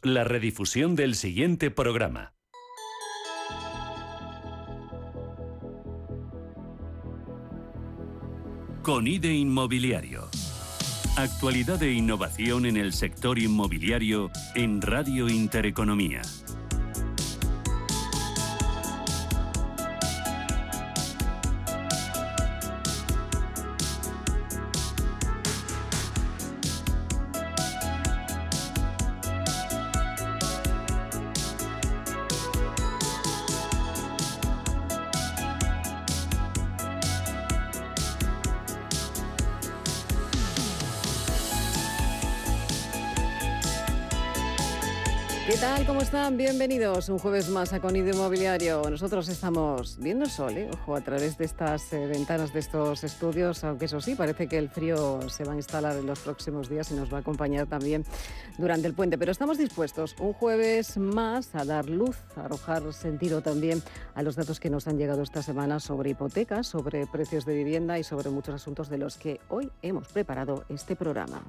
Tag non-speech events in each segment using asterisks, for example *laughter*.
la redifusión del siguiente programa. Con IDE Inmobiliario. Actualidad e innovación en el sector inmobiliario en Radio Intereconomía. Bienvenidos un jueves más a Conido Inmobiliario. Nosotros estamos viendo el sol, ¿eh? ojo, a través de estas eh, ventanas de estos estudios, aunque eso sí, parece que el frío se va a instalar en los próximos días y nos va a acompañar también durante el puente. Pero estamos dispuestos un jueves más a dar luz, a arrojar sentido también a los datos que nos han llegado esta semana sobre hipotecas, sobre precios de vivienda y sobre muchos asuntos de los que hoy hemos preparado este programa.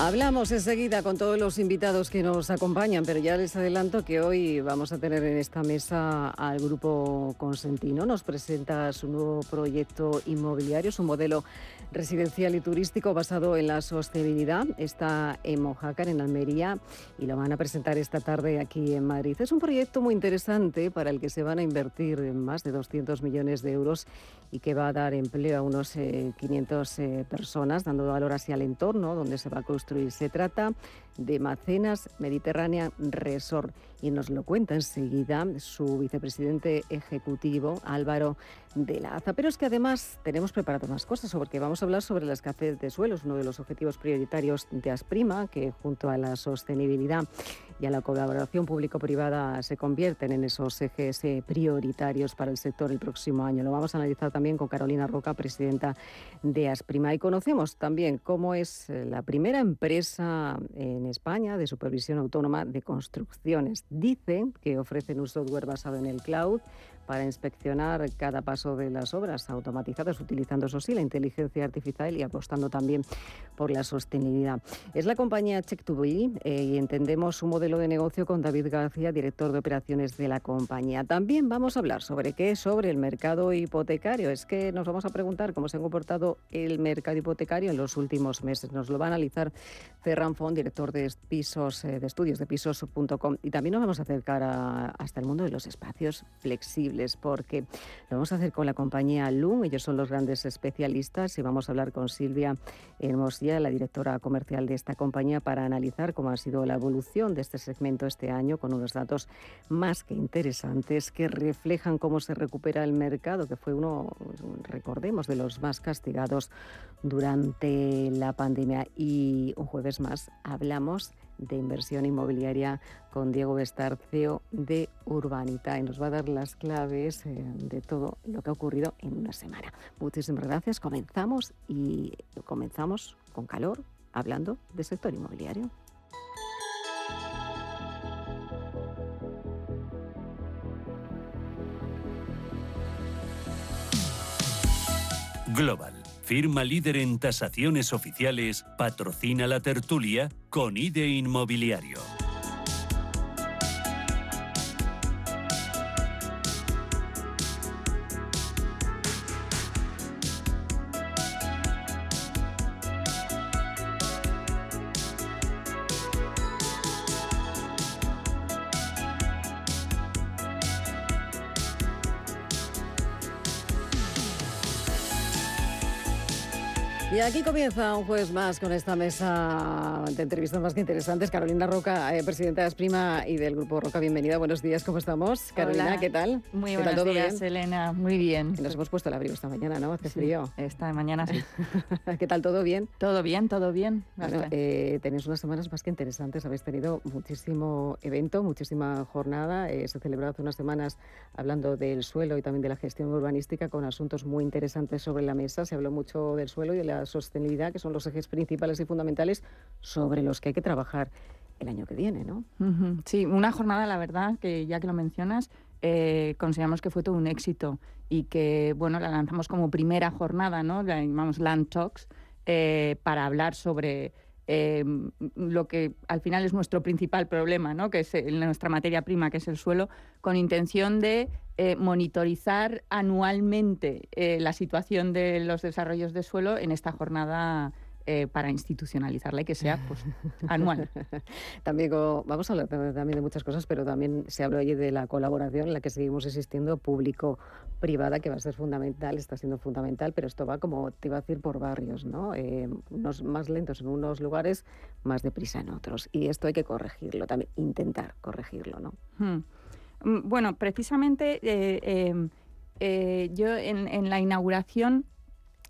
Hablamos enseguida con todos los invitados que nos acompañan, pero ya les adelanto que hoy vamos a tener en esta mesa al grupo Consentino. Nos presenta su nuevo proyecto inmobiliario, su modelo residencial y turístico basado en la sostenibilidad. Está en Mojácar, en Almería, y lo van a presentar esta tarde aquí en Madrid. Es un proyecto muy interesante para el que se van a invertir más de 200 millones de euros y que va a dar empleo a unos 500 eh, eh, personas, dando valor hacia el entorno donde se va a construir. Se trata de Macenas Mediterránea Resort y nos lo cuenta enseguida su vicepresidente ejecutivo Álvaro de la AZA. Pero es que además tenemos preparado más cosas porque vamos a hablar sobre la escasez de suelos, uno de los objetivos prioritarios de Asprima, que junto a la sostenibilidad y a la colaboración público-privada se convierten en esos ejes eh, prioritarios para el sector el próximo año. Lo vamos a analizar también con Carolina Roca, presidenta de Asprima. Y conocemos también cómo es eh, la primera empresa en España de supervisión autónoma de construcciones. Dicen que ofrecen un software basado en el cloud para inspeccionar cada paso de las obras automatizadas, utilizando, eso sí, la inteligencia artificial y apostando también por la sostenibilidad. Es la compañía Check2Be eh, y entendemos su modelo de negocio con David García, director de operaciones de la compañía. También vamos a hablar sobre qué, sobre el mercado hipotecario. Es que nos vamos a preguntar cómo se ha comportado el mercado hipotecario en los últimos meses. Nos lo va a analizar Ferran Font, director de pisos eh, de estudios de pisos.com. Y también nos vamos a acercar hasta el mundo de los espacios flexibles porque lo vamos a hacer con la compañía LUM, ellos son los grandes especialistas y vamos a hablar con Silvia Hermosilla, la directora comercial de esta compañía, para analizar cómo ha sido la evolución de este segmento este año con unos datos más que interesantes que reflejan cómo se recupera el mercado, que fue uno, recordemos, de los más castigados durante la pandemia. Y un jueves más hablamos de inversión inmobiliaria con Diego Bestarceo de Urbanita y nos va a dar las claves eh, de todo lo que ha ocurrido en una semana. Muchísimas gracias. Comenzamos y comenzamos con calor hablando del sector inmobiliario. Global Firma líder en tasaciones oficiales, patrocina la tertulia con IDE Inmobiliario. Aquí comienza un jueves más con esta mesa de entrevistas más que interesantes. Carolina Roca, eh, presidenta de Asprima y del Grupo Roca, bienvenida. Buenos días, ¿cómo estamos? Carolina, ¿qué tal? Muy buenos ¿Todo días, bien? Elena. Muy bien. nos hemos puesto el abrigo esta mañana, ¿no? Hace frío. Esta mañana sí. *laughs* ¿Qué tal? ¿Todo bien? Todo bien, todo bien. Eh, tenéis unas semanas más que interesantes. Habéis tenido muchísimo evento, muchísima jornada. Eh, se celebrado hace unas semanas hablando del suelo y también de la gestión urbanística con asuntos muy interesantes sobre la mesa. Se habló mucho del suelo y de la sostenibilidad, que son los ejes principales y fundamentales sobre los que hay que trabajar el año que viene, ¿no? Sí, una jornada, la verdad, que ya que lo mencionas, eh, consideramos que fue todo un éxito y que, bueno, la lanzamos como primera jornada, ¿no? La llamamos Land Talks, eh, para hablar sobre eh, lo que al final es nuestro principal problema, ¿no? que es nuestra materia prima, que es el suelo, con intención de monitorizar anualmente la situación de los desarrollos de suelo en esta jornada eh, para institucionalizarla y que sea pues, anual. *laughs* también vamos a hablar también de muchas cosas, pero también se habla hoy de la colaboración en la que seguimos existiendo público-privada, que va a ser fundamental, está siendo fundamental, pero esto va como te iba a decir por barrios, ¿no? Eh, unos más lentos en unos lugares, más deprisa en otros. Y esto hay que corregirlo, también intentar corregirlo, ¿no? Hmm. Mm, bueno, precisamente eh, yo en la inauguración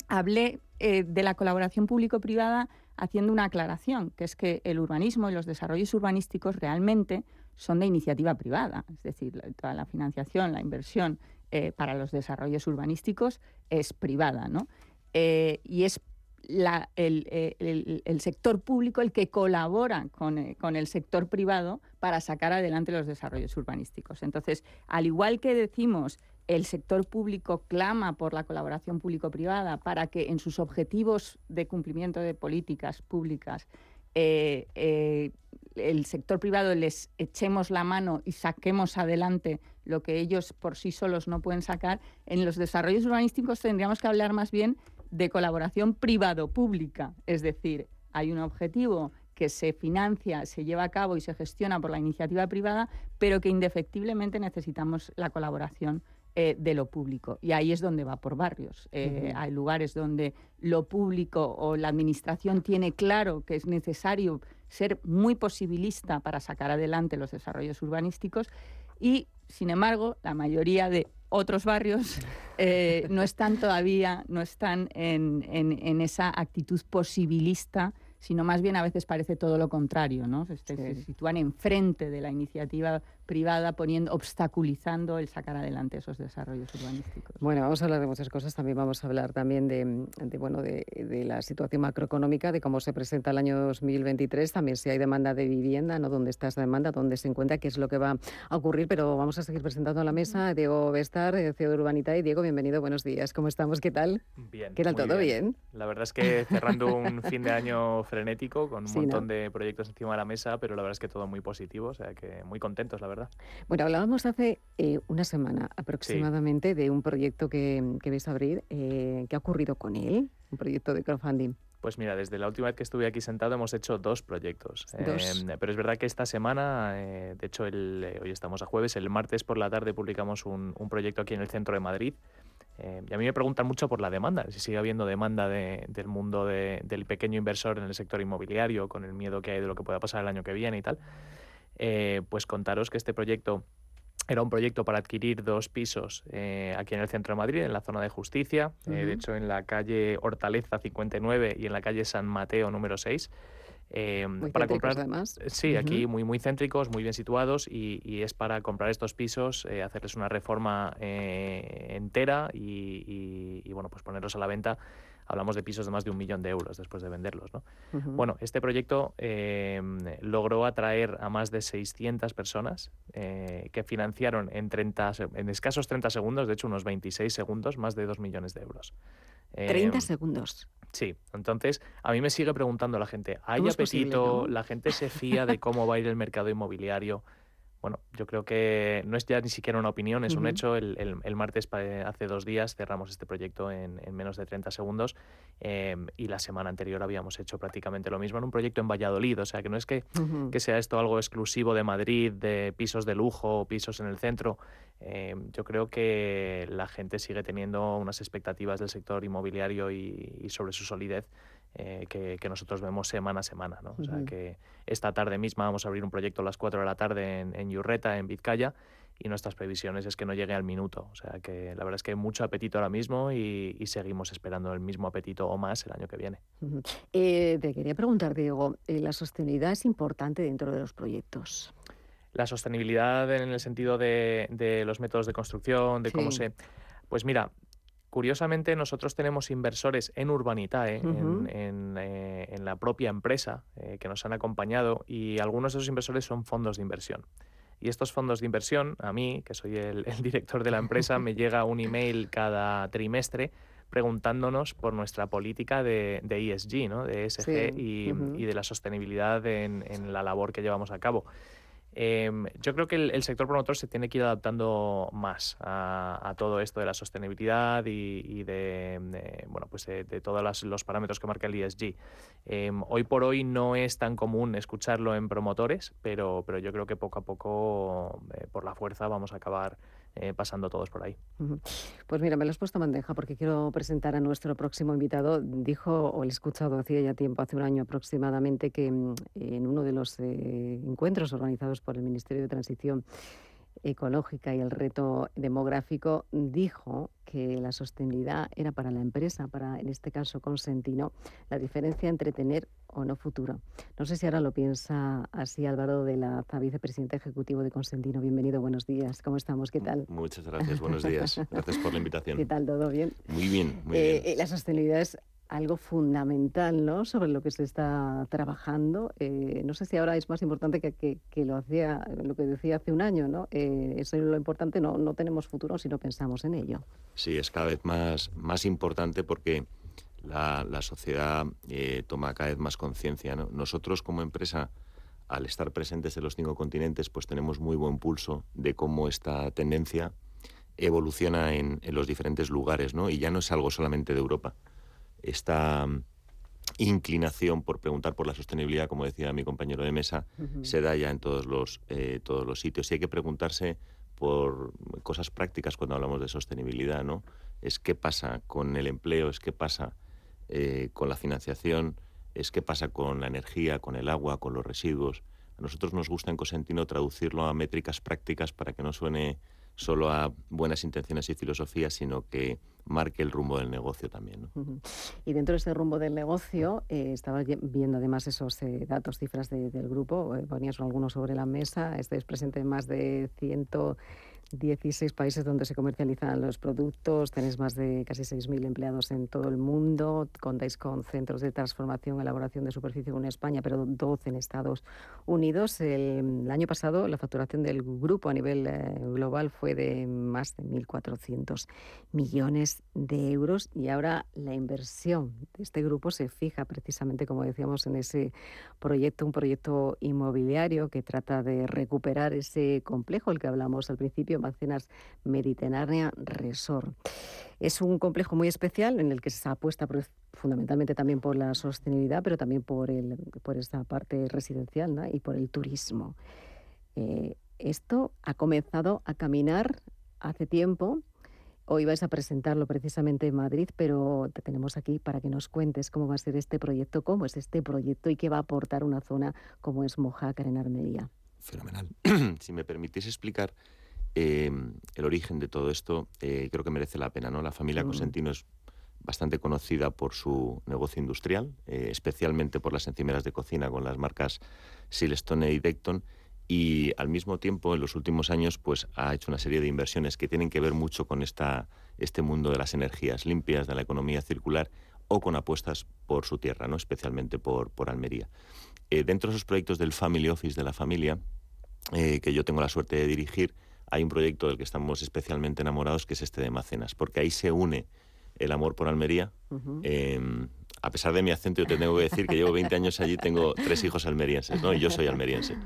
hablé eh, de la colaboración público-privada haciendo una aclaración, que es que el urbanismo y los desarrollos urbanísticos realmente son de iniciativa privada, es decir, toda la financiación, la inversión eh, para los desarrollos urbanísticos es privada, ¿no? Eh, y es el, sector público el que colabora con, con, el sector privado para sacar adelante los desarrollos urbanísticos. Entonces, al igual que decimos el sector público clama por la colaboración público-privada para que en sus objetivos de cumplimiento de políticas públicas eh, eh, el sector privado les echemos la mano y saquemos adelante lo que ellos por sí solos no pueden sacar, en los desarrollos urbanísticos tendríamos que hablar más bien de colaboración privado-pública, es decir, hay un objetivo que se financia, se lleva a cabo y se gestiona por la iniciativa privada, pero que indefectiblemente necesitamos la colaboración eh, de lo público. Y ahí es donde va por barrios. Eh, hay lugares donde lo público o la administración tiene claro que es necesario ser muy posibilista para sacar adelante los desarrollos urbanísticos y, sin embargo, la mayoría de otros barrios eh, no están todavía, no están en, en esa actitud posibilista sino más bien a veces parece todo lo contrario, ¿no? Se, sitúan enfrente de la iniciativa privada, poniendo, obstaculizando el sacar adelante esos desarrollos urbanísticos. Bueno, vamos a hablar de muchas cosas, también vamos a hablar también de, bueno, de, la situación macroeconómica, de cómo se presenta el año 2023, también si hay demanda de vivienda, ¿no? ¿Dónde está esa demanda? ¿Dónde se encuentra? ¿Qué es lo que va a ocurrir? Pero vamos a seguir presentando a la mesa Diego Bestar, CEO de Urbanita. Y Diego, bienvenido, buenos días. ¿Cómo estamos? ¿Qué tal? Bien. ¿Qué tal todo? Bien. La verdad es que cerrando un fin de año frenético, con un montón de proyectos encima de la mesa, pero la verdad es que todo muy positivo, o sea que muy contentos, la verdad. Bueno, hablábamos hace eh, una semana aproximadamente de un proyecto que, que vais a abrir. Eh, ¿Qué ha ocurrido con él? Un proyecto de crowdfunding. Pues mira, desde la última vez que estuve aquí sentado hemos hecho dos proyectos. Em, pero es verdad que esta semana, eh, de hecho el, hoy estamos a jueves, el martes por la tarde publicamos un, un proyecto aquí en el centro de Madrid eh, y a mí me preguntan mucho por la demanda, si sigue habiendo demanda del mundo del pequeño inversor en el sector inmobiliario, con el miedo que hay de lo que pueda pasar el año que viene y tal. Eh, pues contaros que este proyecto era un proyecto para adquirir dos pisos eh, aquí en el centro de Madrid, en la zona de justicia, de hecho en la calle Hortaleza 59 y en la calle San Mateo número 6. Em, para comprar además. Sí, aquí muy muy céntricos, muy bien situados y, es para comprar estos pisos, eh, hacerles una reforma eh, entera y, bueno pues ponerlos a la venta. Hablamos de pisos de más de un millón de euros después de venderlos. ¿no? Bueno, este proyecto em, logró atraer a más de 600 personas eh, que financiaron en, 30, en escasos 30 segundos, de hecho unos 26 segundos, más de 2 millones de euros. 30 em, segundos. Sí, entonces a mí me sigue preguntando la gente, ¿hay apetito? ¿La gente se fía de cómo va a ir el mercado inmobiliario? Bueno, yo creo que no es ya ni siquiera una opinión, es un hecho. El, el, martes, hace dos días, cerramos este proyecto en, en menos de 30 segundos em, y la semana anterior habíamos hecho prácticamente lo mismo en un proyecto en Valladolid. O sea, que no es que, que sea esto algo exclusivo de Madrid, de pisos de lujo, pisos en el centro. Em, yo creo que la gente sigue teniendo unas expectativas del sector inmobiliario y, y sobre su solidez eh, que, nosotros vemos semana a semana. ¿no? O sea que esta tarde misma vamos a abrir un proyecto a las 4 de la tarde en, en Yurreta, en Vizcaya, y nuestras previsiones es que no llegue al minuto. O sea que la verdad es que hay mucho apetito ahora mismo y, seguimos esperando el mismo apetito o más el año que viene. Eh, te quería preguntar, Diego, eh, ¿la sostenibilidad es importante dentro de los proyectos? La sostenibilidad en el sentido de, los métodos de construcción, de cómo se... Pues mira, Curiosamente, nosotros tenemos inversores en Urbanitae, eh, en, la propia empresa, eh, que nos han acompañado y algunos de esos inversores son fondos de inversión. Y estos fondos de inversión, a mí, que soy el, director de la empresa, me *laughs* llega un email cada trimestre preguntándonos por nuestra política de, ESG, ¿no? de ESG y, de la sostenibilidad en, la labor que llevamos a cabo. Em, yo creo que el, sector promotor se tiene que ir adaptando más a, todo esto de la sostenibilidad y, de, bueno, pues de, todos los parámetros que marca el ESG. Em, hoy por hoy no es tan común escucharlo en promotores, pero, pero yo creo que poco a poco, eh, por la fuerza, vamos a acabar eh, pasando todos por ahí. Pues mira, me lo has puesto bandeja porque quiero presentar a nuestro próximo invitado. Dijo, o le he escuchado hacía ya tiempo, hace un año aproximadamente, que mm, en uno de los eh, encuentros organizados por el Ministerio de Transición ecológica y el reto demográfico, dijo que la sostenibilidad era para la empresa, para en este caso Consentino, la diferencia entre tener o no futuro. No sé si ahora lo piensa así Álvaro de la vicepresidente ejecutivo de Consentino. Bienvenido, buenos días. ¿Cómo estamos? ¿Qué tal? Muchas gracias, buenos días. Gracias por la invitación. *laughs* ¿Qué tal? ¿Todo bien? Muy bien, muy eh, bien. Eh, la sostenibilidad es algo fundamental ¿no? sobre lo que se está trabajando. Eh, no sé si ahora es más importante que, que, lo hacía, lo que decía hace un año, ¿no? Eh, eso es lo importante, no, no tenemos futuro si no pensamos en ello. Sí, es cada vez más, más importante porque la, sociedad eh, toma cada vez más conciencia. Nosotros como empresa, al estar presentes en los cinco continentes, pues tenemos muy buen pulso de cómo esta tendencia evoluciona en, en los diferentes lugares, ¿no? Y ya no es algo solamente de Europa esta mm, inclinación por preguntar por la sostenibilidad, como decía mi compañero de mesa, se da ya en todos los, eh, todos los sitios. Y hay que preguntarse por cosas prácticas cuando hablamos de sostenibilidad, ¿no? Es qué pasa con el empleo, es qué pasa eh, con la financiación, es qué pasa con la energía, con el agua, con los residuos. A nosotros nos gusta en Cosentino traducirlo a métricas prácticas para que no suene solo a buenas intenciones y filosofías, sino que marque el rumbo del negocio también. Y dentro de ese rumbo del negocio, eh, estaba viendo además esos eh, datos, cifras del grupo, eh, ponías algunos sobre la mesa, estáis presente en más de 100 16 países donde se comercializan los productos, tenéis más de casi 6.000 empleados en todo el mundo, contáis con centros de transformación, elaboración de superficie en España, pero 12 en Estados Unidos. El, año pasado la facturación del grupo a nivel eh, global fue de más de 1.400 millones de euros y ahora la inversión de este grupo se fija precisamente, como decíamos, en ese proyecto, un proyecto inmobiliario que trata de recuperar ese complejo, el que hablamos al principio, Almacenas Mediterránea Resort. Es un complejo muy especial en el que se apuesta fundamentalmente también por la sostenibilidad, pero también por, el, por esta parte residencial y por el turismo. Eh, esto ha comenzado a caminar hace tiempo. Hoy vais a presentarlo precisamente en Madrid, pero te tenemos aquí para que nos cuentes cómo va a ser este proyecto, cómo es este proyecto y qué va a aportar una zona como es Mojácar en Armería. Fenomenal. *clears throat* si me permitís explicar Em, el origen de todo esto eh, creo que merece la pena. ¿no? La familia Cosentino es bastante conocida por su negocio industrial, eh, especialmente por las encimeras de cocina con las marcas Silestone y Decton, y al mismo tiempo en los últimos años pues ha hecho una serie de inversiones que tienen que ver mucho con esta, este mundo de las energías limpias, de la economía circular o con apuestas por su tierra, ¿no? especialmente por, por Almería. Eh, dentro de esos proyectos del Family Office de la familia, que yo tengo la suerte de dirigir, hay un proyecto del que estamos especialmente enamorados, que es este de Macenas, porque ahí se une el amor por Almería. Em, a pesar de mi acento, yo te tengo que decir que llevo 20 años allí, tengo tres hijos almerienses, ¿no? Y yo soy almeriense.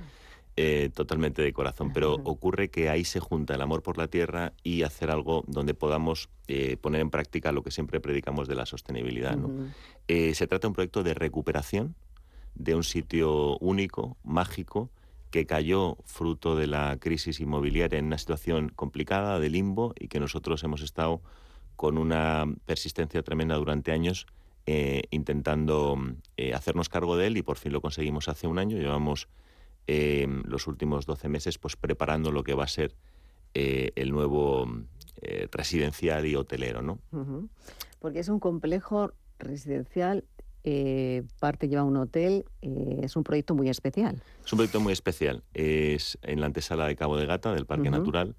Eh, totalmente de corazón, pero ocurre que ahí se junta el amor por la tierra y hacer algo donde podamos eh, poner en práctica lo que siempre predicamos de la sostenibilidad. ¿no? Eh, se trata de un proyecto de recuperación de un sitio único, mágico, que cayó fruto de la crisis inmobiliaria en una situación complicada de limbo y que nosotros hemos estado con una persistencia tremenda durante años eh, intentando eh, hacernos cargo de él y por fin lo conseguimos hace un año. Llevamos eh, los últimos 12 meses pues preparando lo que va a ser el nuevo residencial y hotelero, ¿no? Porque es un complejo residencial eh, parte lleva un hotel, eh, es un proyecto muy especial. Es un proyecto muy especial. Es en la antesala de Cabo de Gata, del Parque Natural.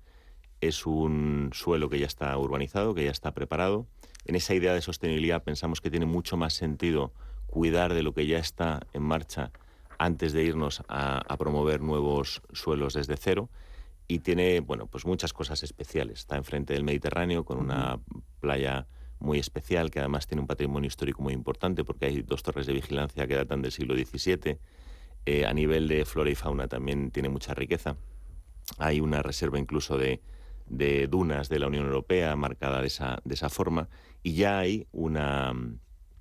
Es un suelo que ya está urbanizado, que ya está preparado. En esa idea de sostenibilidad pensamos que tiene mucho más sentido cuidar de lo que ya está en marcha antes de irnos a, promover nuevos suelos desde cero y tiene, bueno, pues muchas cosas especiales. Está enfrente del Mediterráneo con una playa muy especial que además tiene un patrimonio histórico muy importante porque hay dos torres de vigilancia que datan del siglo XVII. Eh, a nivel de flora y fauna también tiene mucha riqueza. Hay una reserva incluso de, dunas de la Unión Europea marcada de esa, de esa forma y ya hay una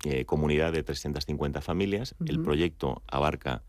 eh, comunidad de 350 familias. El proyecto abarca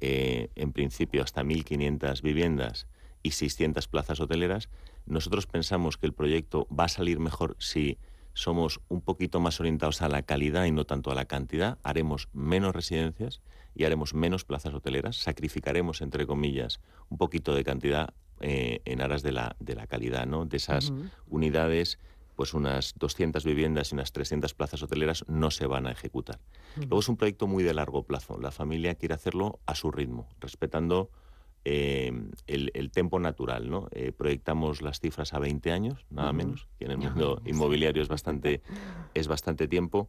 eh, en principio hasta 1.500 viviendas y 600 plazas hoteleras. Nosotros pensamos que el proyecto va a salir mejor si somos un poquito más orientados a la calidad y no tanto a la cantidad. Haremos menos residencias y haremos menos plazas hoteleras. Sacrificaremos, entre comillas, un poquito de cantidad eh, en aras de la, de la calidad, ¿no? De esas unidades pues unas 200 viviendas y unas 300 plazas hoteleras no se van a ejecutar. Luego es un proyecto muy de largo plazo. La familia quiere hacerlo a su ritmo, respetando eh, el, el, tempo natural. ¿no? Eh, proyectamos las cifras a 20 años, nada menos, que en el mundo inmobiliario es bastante, *laughs* es bastante tiempo,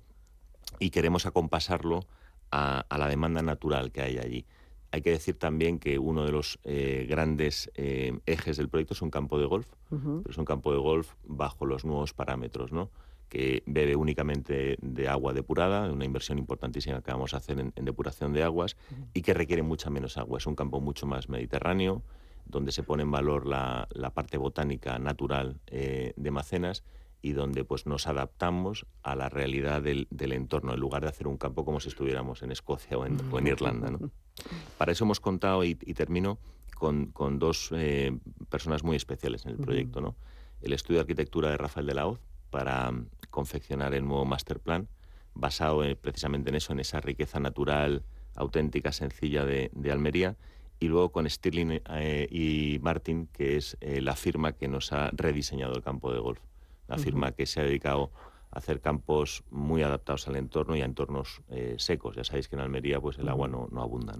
y queremos acompasarlo a la demanda natural que hay allí. Hay que decir también que uno de los eh, grandes eh, ejes del proyecto es un campo de golf, pero es un campo de golf bajo los nuevos parámetros, ¿no? Que bebe únicamente de agua depurada, una inversión importantísima que vamos a hacer en, depuración de aguas y que requiere mucha menos agua. Es un campo mucho más mediterráneo, donde se pone en valor la, parte botánica natural eh, de Macenas y donde pues nos adaptamos a la realidad del, entorno, en lugar de hacer un campo como si estuviéramos en Escocia o en, Irlanda. Para eso hemos contado, y, termino, con, dos eh, personas muy especiales en el proyecto. ¿no? El estudio de arquitectura de Rafael de la Hoz para confeccionar el nuevo master plan, basado eh, precisamente en eso, en esa riqueza natural auténtica, sencilla de, Almería, y luego con Stirling eh, y Martin, que es la firma que nos ha rediseñado el campo de golf la firma que se ha dedicado a hacer campos muy adaptados al entorno y a entornos eh, secos. Ya sabéis que en Almería pues el agua no, no abunda.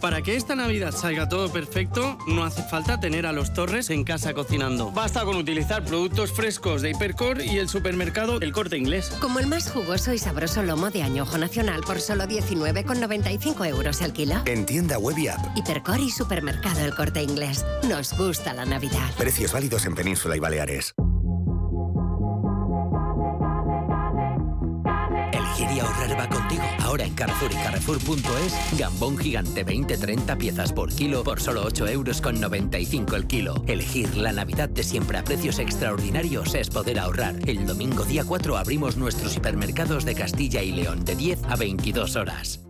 Para que esta Navidad salga todo perfecto, no hace falta tener a los Torres en casa cocinando. Basta con utilizar productos frescos de Hipercor y el supermercado El Corte Inglés. Como el más jugoso y sabroso lomo de añojo nacional por solo 19,95 euros al kilo. En tienda web y app. Hipercor y supermercado El Corte Inglés. Nos gusta la Navidad. Precios válidos en Península y Baleares. Ahora en Carrefour y Carrefour.es, gambón gigante 20-30 piezas por kilo por solo 8 euros con 95 el kilo. Elegir la Navidad de siempre a precios extraordinarios es poder ahorrar. El domingo día 4 abrimos nuestros hipermercados de Castilla y León de 10 a 22 horas.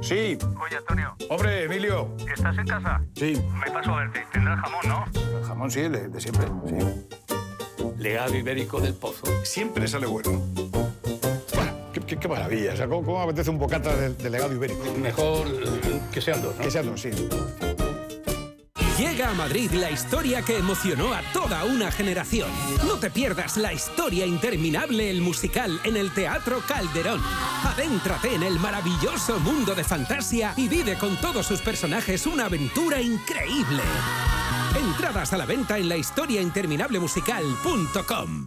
Sí. Oye, Antonio. Hombre, Emilio. ¿Estás en casa? Sí. Me paso a verte. Tendrás jamón, ¿no? El jamón sí, de, de siempre, sí. Legado ibérico del pozo. Siempre sale bueno. Qué, maravilla. O sea, ¿cómo, apetece un bocata del, legado ibérico? Mejor eh, que sean dos, ¿no? Que sean dos, sí. Llega a Madrid la historia que emocionó a toda una generación. No te pierdas la historia interminable, el musical, en el Teatro Calderón. Adéntrate en el maravilloso mundo de fantasía y vive con todos sus personajes una aventura increíble. Entradas a la venta en la historiainterminablemusical.com.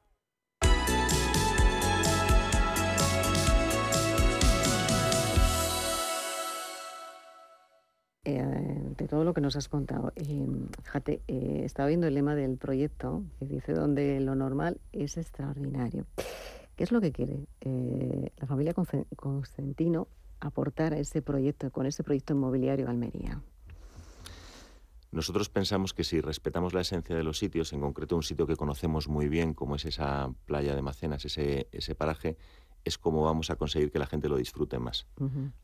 Eh, de todo lo que nos has contado, eh, fíjate, eh, estaba viendo el lema del proyecto que dice donde lo normal es extraordinario. ¿Qué es lo que quiere la familia Constantino aportar a ese proyecto, con ese proyecto inmobiliario Almería? Nosotros pensamos que si respetamos la esencia de los sitios, en concreto un sitio que conocemos muy bien, como es esa playa de Macenas, ese paraje, es como vamos a conseguir que la gente lo disfrute más.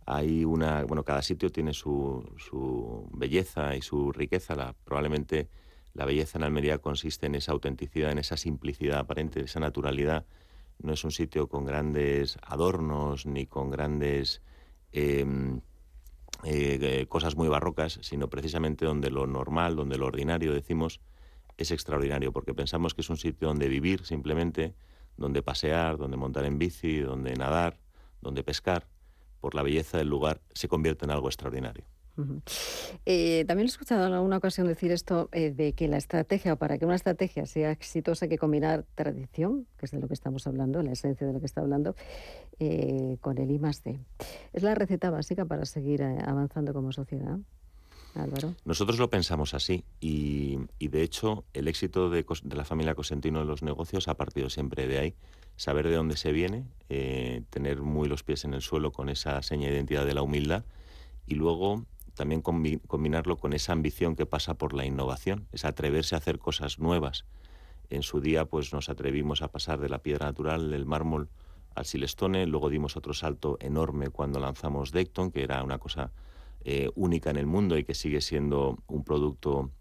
Hay una, bueno, cada sitio tiene su, su belleza y su riqueza. La, probablemente la belleza en Almería consiste en esa autenticidad, en esa simplicidad aparente, esa naturalidad. No es un sitio con grandes adornos ni con grandes em, eh, cosas muy barrocas, sino precisamente donde lo normal, donde lo ordinario, decimos, es extraordinario, porque pensamos que es un sitio donde vivir simplemente donde pasear, donde montar en bici, donde nadar, donde pescar, por la belleza del lugar, se convierte en algo extraordinario. Eh, también he escuchado en alguna ocasión decir esto eh, de que la estrategia, o para que una estrategia sea exitosa, hay que combinar tradición, que es de lo que estamos hablando, la esencia de lo que está hablando, eh, con el I D. ¿Es la receta básica para seguir avanzando como sociedad? Nosotros lo pensamos así y, de hecho el éxito de, la familia Cosentino en los negocios ha partido siempre de ahí. Saber de dónde se viene, eh, tener muy los pies en el suelo con esa seña de identidad de la humildad y luego también combinarlo con esa ambición que pasa por la innovación, es atreverse a hacer cosas nuevas. En su día pues nos atrevimos a pasar de la piedra natural, del mármol, al silestone, luego dimos otro salto enorme cuando lanzamos Decton, que era una cosa eh, única en el mundo y que sigue siendo un producto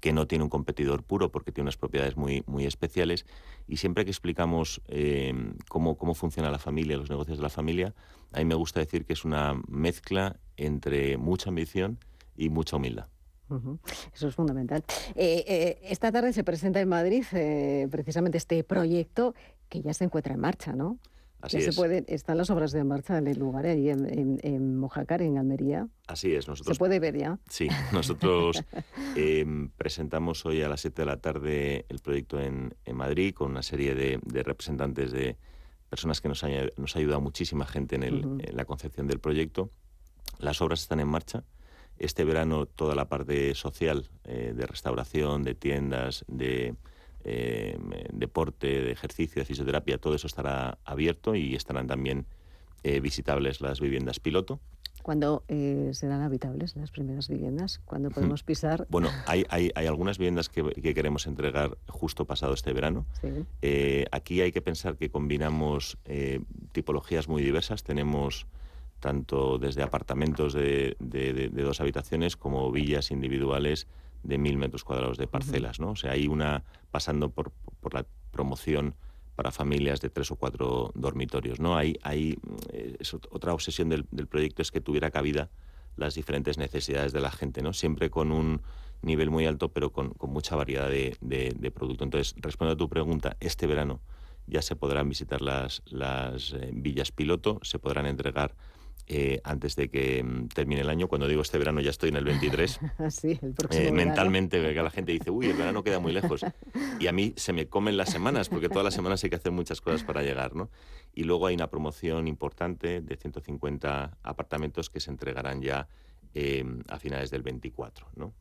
que no tiene un competidor puro porque tiene unas propiedades muy, muy especiales. Y siempre que explicamos eh, cómo, cómo funciona la familia, los negocios de la familia, a mí me gusta decir que es una mezcla entre mucha ambición y mucha humildad. Eso es fundamental. Eh, esta tarde se presenta en Madrid precisamente este proyecto que ya se encuentra en marcha, ¿no? Así Se puede, están las obras de marcha en el lugar, ahí en, Mojácar, en Almería. Así es. Nosotros, ¿Se puede ver ya? Sí, nosotros *laughs* em, presentamos hoy a las 7 de la tarde el proyecto en, Madrid con una serie de, representantes de personas que nos, ha, nos ha ayudado muchísima gente en, el, en la concepción del proyecto. Las obras están en marcha. Este verano toda la parte social eh, de restauración, de tiendas, de eh, deporte, de ejercicio, de fisioterapia, todo eso estará abierto y estarán también eh, visitables las viviendas piloto. ¿Cuándo eh, serán habitables las primeras viviendas? ¿Cuándo podemos pisar? Bueno, hay, hay, hay algunas viviendas que, queremos entregar justo pasado este verano. Eh, aquí hay que pensar que combinamos tipologías muy diversas. Tenemos tanto desde apartamentos de, de, dos habitaciones como villas individuales de mil metros cuadrados de parcelas, ¿no? O sea, hay una pasando por, por la promoción para familias de tres o cuatro dormitorios, ¿no? Hay, hay eh, otra obsesión del, proyecto es que tuviera cabida las diferentes necesidades de la gente, ¿no? Siempre con un nivel muy alto, pero con, mucha variedad de, de, producto. Entonces, respondo a tu pregunta, este verano ya se podrán visitar las, las eh, villas piloto, se podrán entregar eh, antes de que mm, termine el año. Cuando digo este verano ya estoy en el 23. *laughs* sí, el próximo eh, mentalmente, que la gente dice, uy, el verano queda muy lejos. Y a mí se me comen las semanas, porque todas las semanas hay que hacer muchas cosas para llegar, ¿no? Y luego hay una promoción importante de 150 apartamentos que se entregarán ya eh, a finales del 24, ¿no?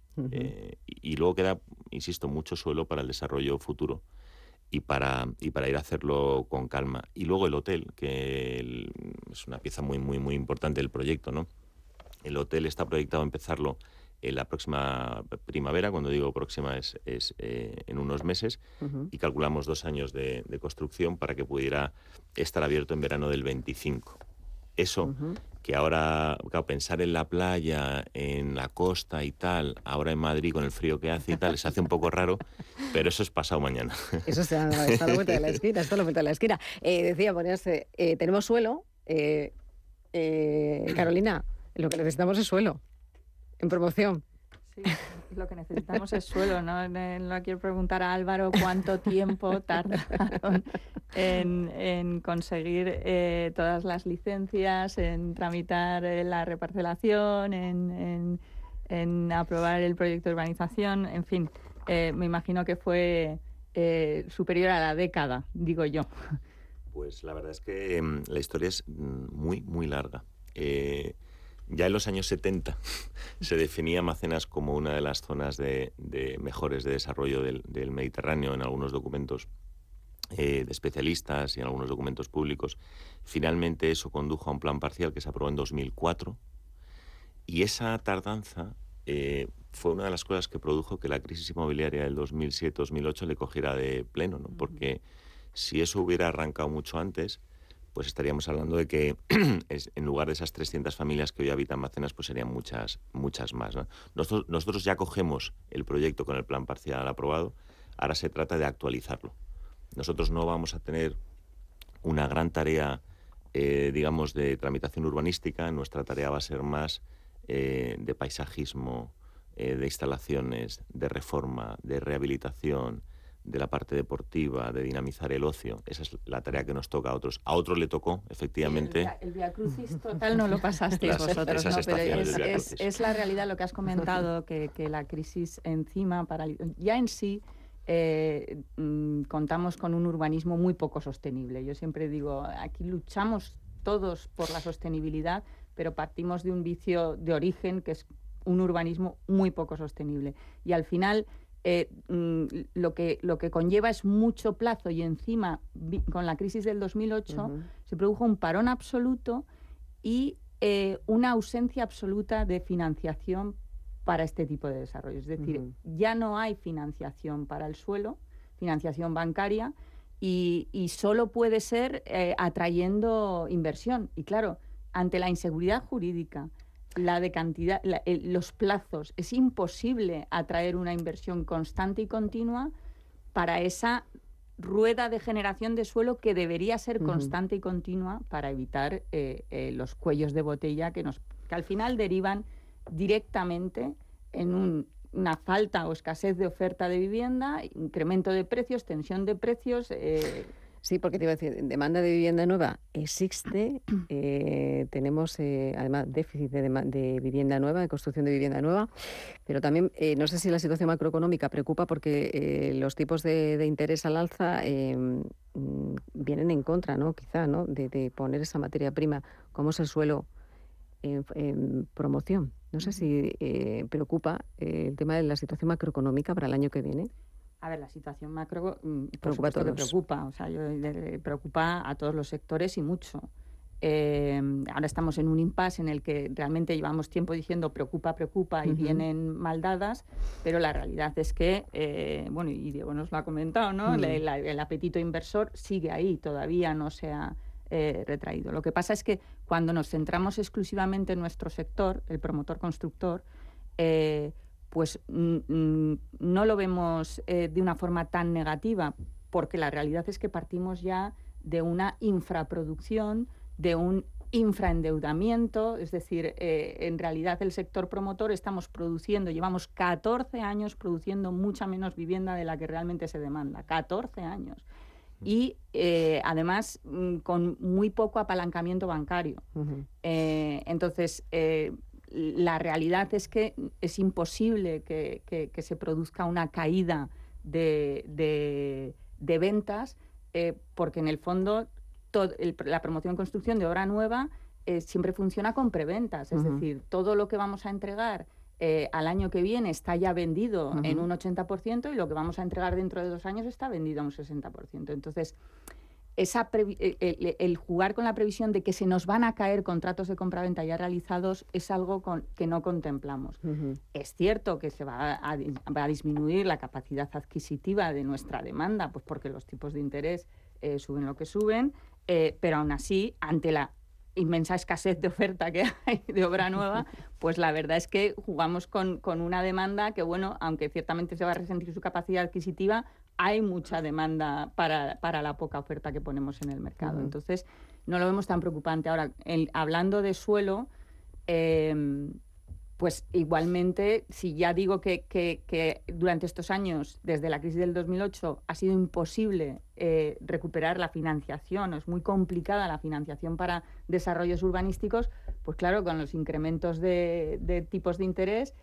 y luego queda, insisto, mucho suelo para el desarrollo futuro y para, y para ir a hacerlo con calma. Y luego el hotel, que es una pieza muy, muy, muy importante del proyecto, ¿no? El hotel está proyectado a empezarlo en la próxima primavera, cuando digo próxima es, es eh, en unos meses, y calculamos dos años de, de, construcción para que pudiera estar abierto en verano del 25. Eso que ahora, claro, pensar en la playa, en la costa y tal, ahora en Madrid con el frío que hace y tal, se hace un poco raro, pero eso es pasado mañana. Eso está, a la vuelta de la *laughs* esquina, está a la vuelta de la esquina. Eh, decía, ponerse, eh, tenemos suelo, eh, Carolina, lo que necesitamos es suelo, en promoción. Sí, lo que necesitamos es suelo, ¿no? *laughs* No quiero preguntar a Álvaro cuánto tiempo *laughs* tardaron en, conseguir eh, todas las licencias, en tramitar eh, la reparcelación, en, aprobar el proyecto de urbanización, en fin, eh, me imagino que fue superior a la década, digo yo. Pues la verdad es que mm, la historia es mm, muy, muy larga. Ya en los años 70 se definía Macenas como una de las zonas de, mejores de desarrollo del, Mediterráneo en algunos documentos eh, de especialistas y en algunos documentos públicos. Finalmente eso condujo a un plan parcial que se aprobó en 2004 y esa tardanza eh, fue una de las cosas que produjo que la crisis inmobiliaria del 2007-2008 le cogiera de pleno, ¿no? porque si eso hubiera arrancado mucho antes, pues estaríamos hablando de que *clears throat* en lugar de esas 300 familias que hoy habitan Macenas, pues serían muchas, muchas más. Nosotros, nosotros ya cogemos el proyecto con el plan parcial aprobado, ahora se trata de actualizarlo. Nosotros no vamos a tener una gran tarea, eh, digamos, de tramitación urbanística, nuestra tarea va a ser más eh, de paisajismo, eh, de instalaciones, de reforma, de rehabilitación, de la parte deportiva, de dinamizar el ocio. Esa es la tarea que nos toca a otros. A otros le tocó, efectivamente. El, Via Crucis total no lo pasasteis vosotros, ¿no? Pero es, es, la realidad lo que has comentado, que, que la crisis encima, para, ya en sí, eh, mm, contamos con un urbanismo muy poco sostenible. Yo siempre digo, aquí luchamos todos por la sostenibilidad, pero partimos de un vicio de origen que es un urbanismo muy poco sostenible. Y al final eh, mm, lo, que, lo que conlleva es mucho plazo y encima con la crisis del 2008 se produjo un parón absoluto y eh, una ausencia absoluta de financiación para este tipo de desarrollo. Es decir, ya no hay financiación para el suelo, financiación bancaria, y, solo puede ser eh, atrayendo inversión. Y claro, ante la inseguridad jurídica, la de cantidad, los plazos. Es imposible atraer una inversión constante y continua para esa rueda de generación de suelo que debería ser constante y continua para evitar eh, eh, los cuellos de botella que, nos, que al final derivan directamente en una falta o escasez de oferta de vivienda, incremento de precios, tensión de precios. Eh, Sí, porque te iba a decir, demanda de vivienda nueva existe, *clears throat* eh, tenemos eh, además déficit de, vivienda nueva, de construcción de vivienda nueva, pero también eh, no sé si la situación macroeconómica preocupa porque los tipos de, interés al alza em, mm, vienen en contra, ¿no? Quizá, ¿no? De, poner esa materia prima, como es el suelo en, promoción. No sé si preocupa el tema de la situación macroeconómica para el año que viene. A ver, la situación macro mm, preocupa que preocupa, o sea, preocupa a todos los sectores y mucho. Eh, ahora estamos en un impasse en el que realmente llevamos tiempo diciendo preocupa, preocupa y vienen mal dadas, pero la realidad es que, eh, bueno, y Diego nos lo ha comentado, ¿no? el apetito inversor sigue ahí, todavía no se ha eh, retraído. Lo que pasa es que cuando nos centramos exclusivamente en nuestro sector, el promotor constructor, pues mm, mm, no lo vemos eh, de una forma tan negativa, porque la realidad es que partimos ya de una infraproducción, de un infraendeudamiento, es decir, eh, en realidad el sector promotor estamos produciendo, llevamos 14 años produciendo mucha menos vivienda de la que realmente se demanda, 14 años. Y eh, además mm, con muy poco apalancamiento bancario. entonces, la realidad es que es imposible que, se produzca una caída de, ventas eh, porque en el fondo la promoción y construcción de obra nueva eh, siempre funciona con preventas, es decir, todo lo que vamos a entregar eh, al año que viene está ya vendido en un 80% y lo que vamos a entregar dentro de dos años está vendido a un 60%. Entonces, esa eh, el, jugar con la previsión de que se nos van a caer contratos de compraventa ya realizados es algo con, que no contemplamos. Es cierto que se va a, va a, disminuir la capacidad adquisitiva de nuestra demanda, pues porque los tipos de interés eh, suben lo que suben, eh, pero aún así, ante la inmensa escasez de oferta que hay de obra nueva, *laughs* pues la verdad es que jugamos con, con una demanda que, bueno, aunque ciertamente se va a resentir su capacidad adquisitiva, hay mucha demanda para, la poca oferta que ponemos en el mercado. Entonces, no lo vemos tan preocupante. Ahora, hablando de suelo, em, pues igualmente, si ya digo que, durante estos años, desde la crisis del 2008, ha sido imposible eh, recuperar la financiación, es muy complicada la financiación para desarrollos urbanísticos, pues claro, con los incrementos de tipos de interés,